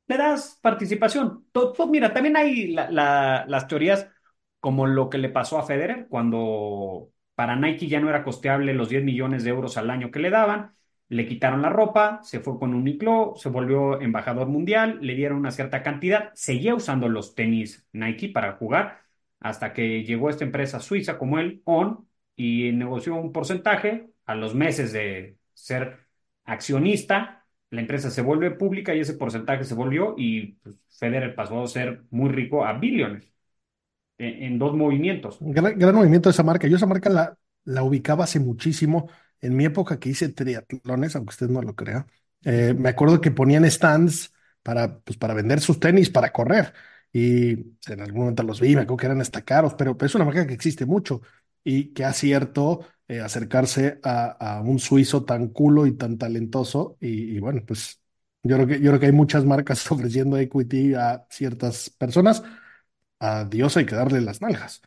le das participación. To- to- mira, también hay la- la- las teorías como lo que le pasó a Federer cuando para Nike ya no era costeable los 10 millones de euros al año que le daban, le quitaron la ropa, se fue con Uniqlo, se volvió embajador mundial, le dieron una cierta cantidad, seguía usando los tenis Nike para jugar hasta que llegó esta empresa suiza como él, On, y negoció un porcentaje a los meses de ser accionista. La empresa se vuelve pública y ese porcentaje se volvió y pues, Federer pasó a ser muy rico a billones en, dos movimientos. Gran, gran movimiento de esa marca. Yo esa marca la, la ubicaba hace muchísimo. En mi época que hice triatlones, aunque usted no lo crea, eh, me acuerdo que ponían stands para, pues, para vender sus tenis, para correr. Y en algún momento los vi, me acuerdo que eran hasta caros, pero, es una marca que existe mucho y que acierto eh, acercarse a, a un suizo tan culo y tan talentoso. Y, y bueno, pues yo creo que, yo creo que hay muchas marcas ofreciendo equity a ciertas personas. A Dios hay que darle las nalgas.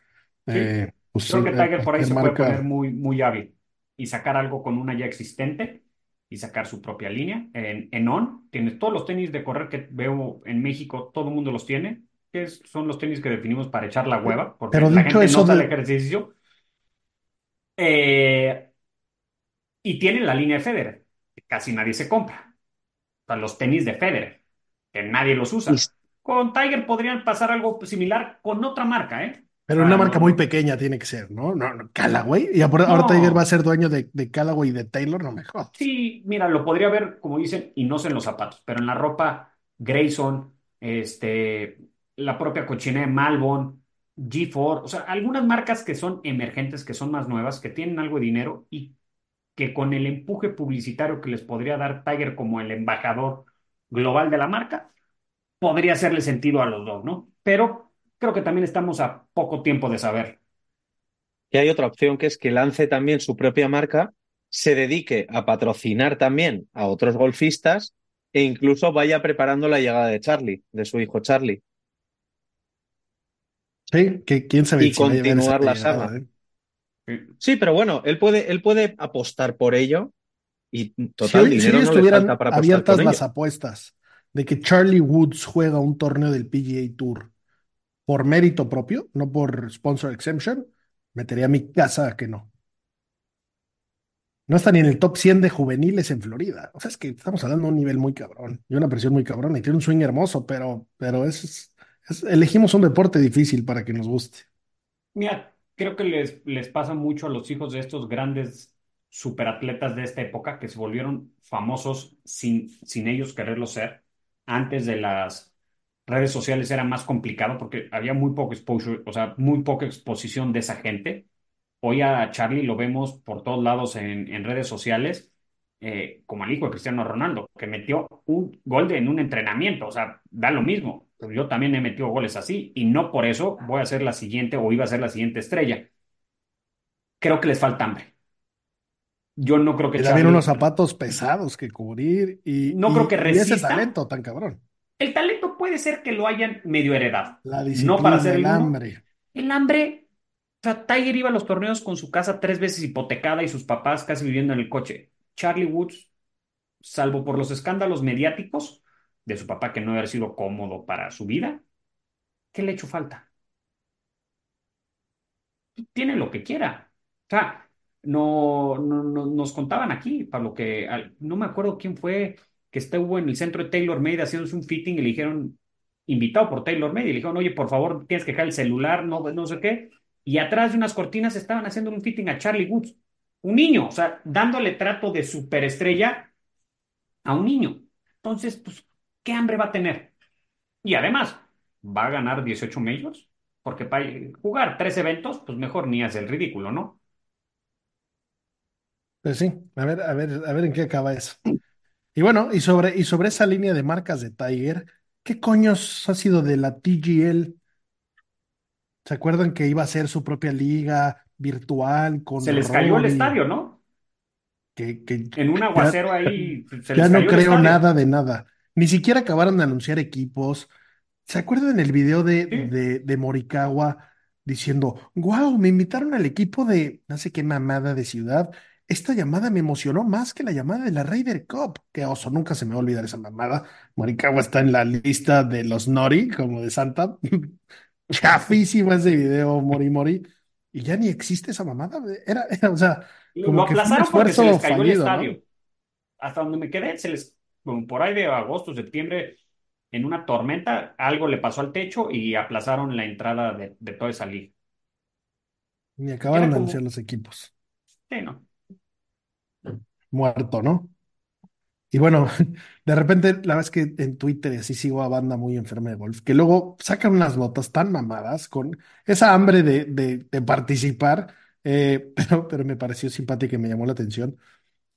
Sí, Eh, pues creo que eh, Tiger por ahí se puede poner muy, muy hábil y sacar algo con una ya existente y sacar su propia línea. En, en On tienes todos los tenis de correr que veo en México, todo el mundo los tiene, que es- son los tenis que definimos para echar la hueva, porque Pero la gente eso no sale de, ejercicio. Eh, y tienen la línea de Federer, que casi nadie se compra. O sea, los tenis de Federer, que nadie los usa. Con Tiger podrían pasar algo similar con otra marca, ¿eh? Pero una no, marca muy pequeña tiene que ser, ¿no? No, no, Callaway. Y ahora ahora Tiger va a ser dueño de, de Callaway y de Taylor, no me jodas. Sí, mira, lo podría ver, como dicen, y no sé en los zapatos, pero en la ropa, Grayson, este, la propia cochina de Malbon, G4, o sea, algunas marcas que son emergentes, que son más nuevas, que tienen algo de dinero y que con el empuje publicitario que les podría dar Tiger como el embajador global de la marca, podría hacerle sentido a los dos, ¿no? Pero creo que también estamos a poco tiempo de saber. y hay otra opción que es que lance también su propia marca, se dedique a patrocinar también a otros golfistas e incluso vaya preparando la llegada de Charlie, de su hijo Charlie, Sí, que quién sabe y si continuar la saga. ¿eh? Sí, pero bueno, él puede, él puede apostar por ello y Si total, hoy, si dinero no le falta estuvieran para apostar abiertas por las ello. apuestas de que Charlie Woods juega un torneo del PGA Tour por mérito propio, no por sponsor exemption, metería mi casa que no. No está ni en el top 100 de juveniles en Florida. O sea, es que estamos hablando de un nivel muy cabrón y una presión muy cabrón. Y tiene un swing hermoso, pero, pero es, es- elegimos un deporte difícil para que nos guste. Mira, creo que les, les pasa mucho a los hijos de estos grandes superatletas de esta época que se volvieron famosos sin, sin ellos quererlo ser. Antes de las redes sociales era más complicado porque había muy poco exposure, o sea, muy poca exposición de esa gente. Hoy a Charlie lo vemos por todos lados en, redes sociales, eh, como al hijo de Cristiano Ronaldo, que metió un gol de- en un entrenamiento, o sea, da lo mismo. Yo también he metido goles así y no por eso voy a ser la siguiente o iba a ser la siguiente estrella. Creo que les falta hambre. Yo no creo que también unos zapatos pesados que cubrir y, No y- creo que y ese resista. talento tan cabrón. El talento puede ser que lo hayan medio heredado. La No disciplina, para ser el hambre. El hambre. O sea, Tiger iba a los torneos con su casa tres veces hipotecada y sus papás casi viviendo en el coche. Charlie Woods, salvo por los escándalos mediáticos de su papá que no haber sido cómodo para su vida, ¿qué le ha hecho falta? Tiene lo que quiera. O sea, no, no, no- nos contaban aquí, Pablo, que al- no me acuerdo quién fue que estuvo en el centro de Taylor Made haciéndose un fitting y le dijeron, invitado por Taylor Made, y le dijeron, oye, por favor, tienes que dejar el celular, no, no sé qué. Y atrás de unas cortinas estaban haciendo un fitting a Charlie Woods, un niño, o sea, dándole trato de superestrella a un niño. Entonces, pues, ¿qué hambre va a tener? Y además, va a ganar 18 majors, porque para jugar tres eventos, pues mejor ni hace el ridículo, ¿no? Pues sí, a ver, a ver, a ver en qué acaba eso. Y bueno, y sobre, y sobre esa línea de marcas de Tiger, ¿qué coños ha sido de la TGL? ¿Se acuerdan que iba a ser su propia liga virtual con Se les cayó el estadio, ¿no? Que, que En un ya- aguacero ahí se ya les no cayó creo nada de nada. Ni siquiera acabaron de anunciar equipos. ¿Se acuerdan el video de, Sí. de, de Morikawa diciendo, wow, me invitaron al equipo de no sé qué mamada de ciudad? Esta llamada me emocionó más que la llamada de la Ryder Cup. Qué oso, nunca se me va a olvidar esa mamada. Morikawa está en la lista de los Nori, como de Santa. Chafísima ese video, Mori Mori. Y ya ni existe esa mamada. Era, era, o sea, como Lo que fue un aplazaron porque se les cayó el fallido, ¿no? estadio. Hasta donde me quedé, se les, por ahí de agosto, septiembre, en una tormenta, algo le pasó al techo y aplazaron la entrada de, de toda esa liga. Ni acabaron de como- anunciar los equipos. Sí, ¿no? Muerto, ¿no? Y bueno, de repente, la verdad es que en Twitter y así sigo a banda muy enferma de golf, que luego sacan unas notas tan mamadas con esa hambre de, de- participar, eh, pero, pero me pareció simpática y me llamó la atención.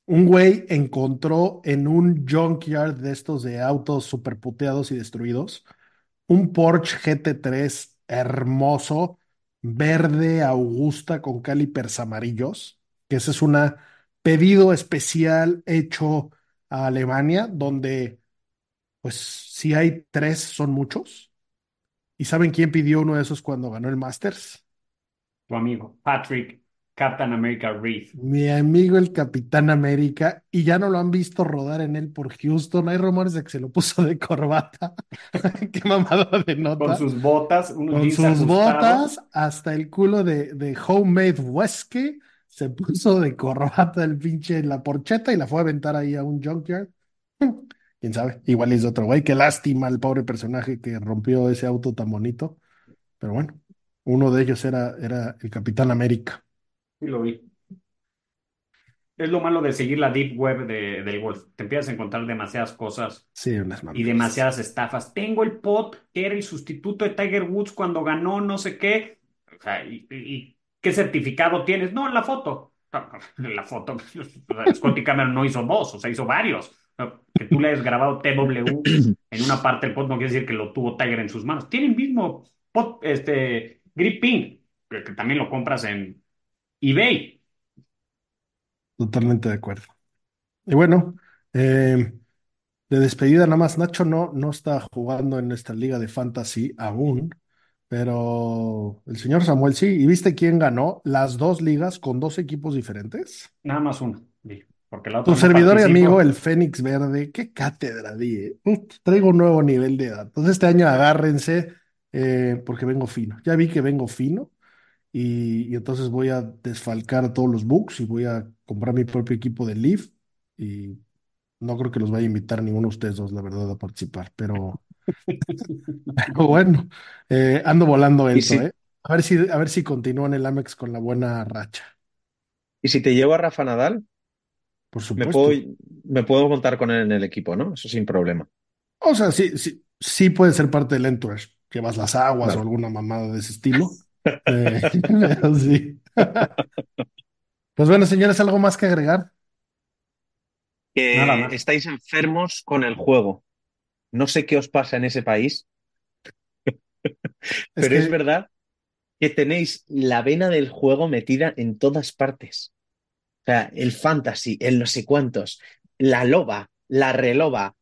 Un güey encontró en un junkyard de estos de autos super puteados y destruidos un Porsche GT3 hermoso, verde Augusta con calipers amarillos, que ese es un pedido especial hecho a Alemania, donde pues si hay tres son muchos. ¿Y saben quién pidió uno de esos cuando ganó el Masters? Tu amigo, Patrick, Captain America Reed. Mi amigo el Capitán América, y ya no lo han visto rodar en él por Houston. Hay rumores de que se lo puso de corbata. Qué mamada de nota. Con sus botas, unos Con sus ajustados. botas hasta el culo de, de Homemade Wesque. Se puso de corbata el pinche en la porcheta y la fue a aventar ahí a un junkyard. Quién sabe, igual es de otro güey. Qué lástima el pobre personaje que rompió ese auto tan bonito. Pero bueno, uno de ellos era, era el Capitán América. Sí, lo vi. Es lo malo de seguir la deep web de- del golf. Te empiezas a encontrar demasiadas cosas Sí, unas y demasiadas estafas. Tengo el pot que era el sustituto de Tiger Woods cuando ganó no sé qué. O sea, ¿y, y- y qué certificado tienes? No, la foto. La foto. Scotty Cameron no hizo dos, o sea, hizo varios. Que tú le hayas grabado TW en una parte del pot no quiere decir que lo tuvo Tiger en sus manos. Tiene el mismo pot, este, grip pin, que, que también lo compras en eBay. Totalmente de acuerdo. Y bueno, eh, de despedida nada más, Nacho no, no está jugando en esta liga de fantasy aún, pero el señor Samuel sí. ¿Y viste quién ganó las dos ligas con dos equipos diferentes? Nada más uno, di, porque la otra Tu no servidor y amigo, el Fénix Verde, qué cátedra di, eh. Traigo un nuevo nivel de datos. Este año agárrense, eh, porque vengo fino. Ya vi que vengo fino y, y entonces voy a desfalcar todos los bugs y voy a comprar mi propio equipo de Leaf y no creo que los vaya a invitar ninguno de ustedes dos, la verdad, a participar, pero, pero bueno, eh, ando volando ¿Y eso, si, ¿eh? A ver si, a ver si continúan el Amex con la buena racha, y si te llevo a Rafa Nadal, por me puedo, supuesto. me puedo montar con él en el equipo, ¿no? Eso sin problema. O sea, sí, sí, sí puede ser parte del entourage, llevas las aguas o alguna mamada de ese estilo. Eh, pero sí. Pues bueno, señores, ¿algo más que agregar? Nada Que más. estáis enfermos con el juego. No sé qué os pasa en ese país, pero es que verdad que tenéis la vena del juego metida en todas partes. O sea, el fantasy, el no sé cuántos, la loba, la reloba,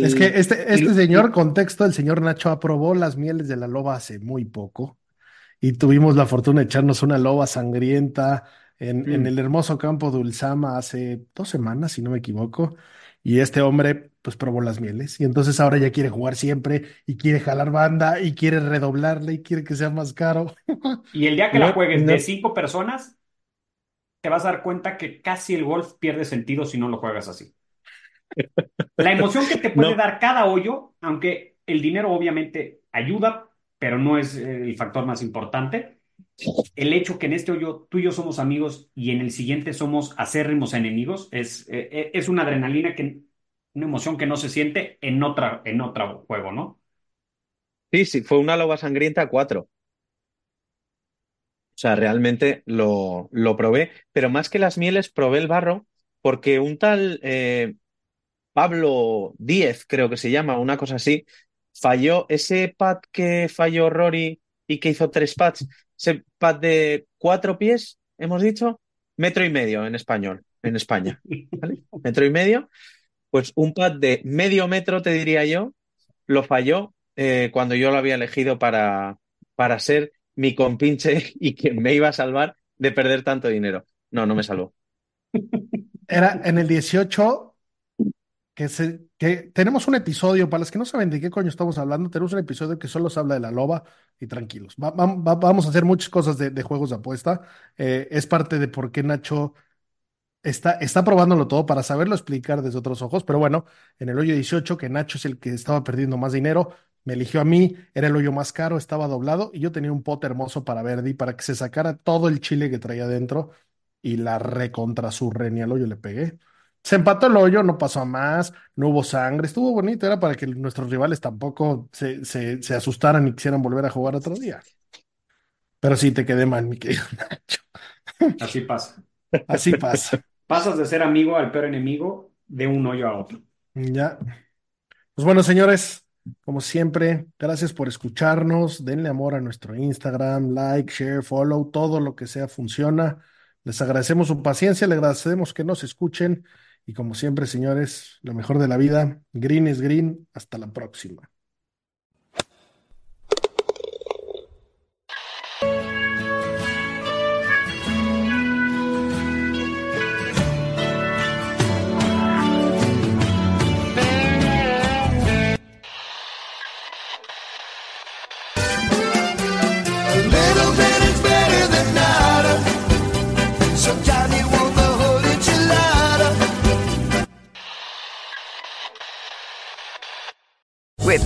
Es que este, este señor, contexto, el señor Nacho aprobó las mieles de la loba hace muy poco y tuvimos la fortuna de echarnos una loba sangrienta en, en Mm. el hermoso campo de Ulzama hace dos semanas, si no me equivoco, y este hombre pues probó las mieles y entonces ahora ya quiere jugar siempre y quiere jalar banda y quiere redoblarle y quiere que sea más caro. Y el día que la juegues no, de cinco personas, te vas a dar cuenta que casi el golf pierde sentido si no lo juegas así. La emoción que te puede no. dar cada hoyo, aunque el dinero obviamente ayuda, pero no es eh, el factor más importante, el hecho que en este hoyo tú y yo somos amigos y en el siguiente somos acérrimos enemigos, es, eh, eh, es una adrenalina que, una emoción que no se siente en otra, en otro juego, ¿no? Sí, sí, fue una loba sangrienta a cuatro. O sea, realmente lo, lo probé, pero más que las mieles, probé el barro porque un tal eh, Pablo Díez, creo que se llama, una cosa así, falló ese pad que falló Rory y que hizo tres pads, ese pad de cuatro pies, hemos dicho, metro y medio en español, en España, ¿vale? Metro y medio, pues un pad de medio metro, te diría yo, lo falló eh, cuando yo lo había elegido para, para ser mi compinche y quien me iba a salvar de perder tanto dinero. No, no me salvó. Era en el 18 que, tenemos un episodio, para los que no saben de qué coño estamos hablando, tenemos un episodio que solo se habla de la loba y tranquilos. Va- va- va- vamos a hacer muchas cosas de, juegos de apuesta. Eh, es parte de por qué Nacho está, está probándolo todo para saberlo explicar desde otros ojos. Pero bueno, en el hoyo 18, que Nacho es el que estaba perdiendo más dinero, me eligió a mí, era el hoyo más caro, estaba doblado y yo tenía un pot hermoso para Verdi para que se sacara todo el chile que traía dentro y la recontra surre ni al hoyo le pegué. Se empató el hoyo, no pasó a más, no hubo sangre, estuvo bonito, era para que nuestros rivales tampoco se, se, se asustaran y quisieran volver a jugar otro día. Pero sí te quedé mal, mi querido Nacho. Así pasa. Así pasa. Pasas de ser amigo al peor enemigo de un hoyo a otro. Ya. Pues bueno, señores, como siempre, gracias por escucharnos. Denle amor a nuestro Instagram, like, share, follow, todo lo que sea funciona. Les agradecemos su paciencia, le agradecemos que nos escuchen. Y como siempre, señores, lo mejor de la vida, green es green. Hasta la próxima.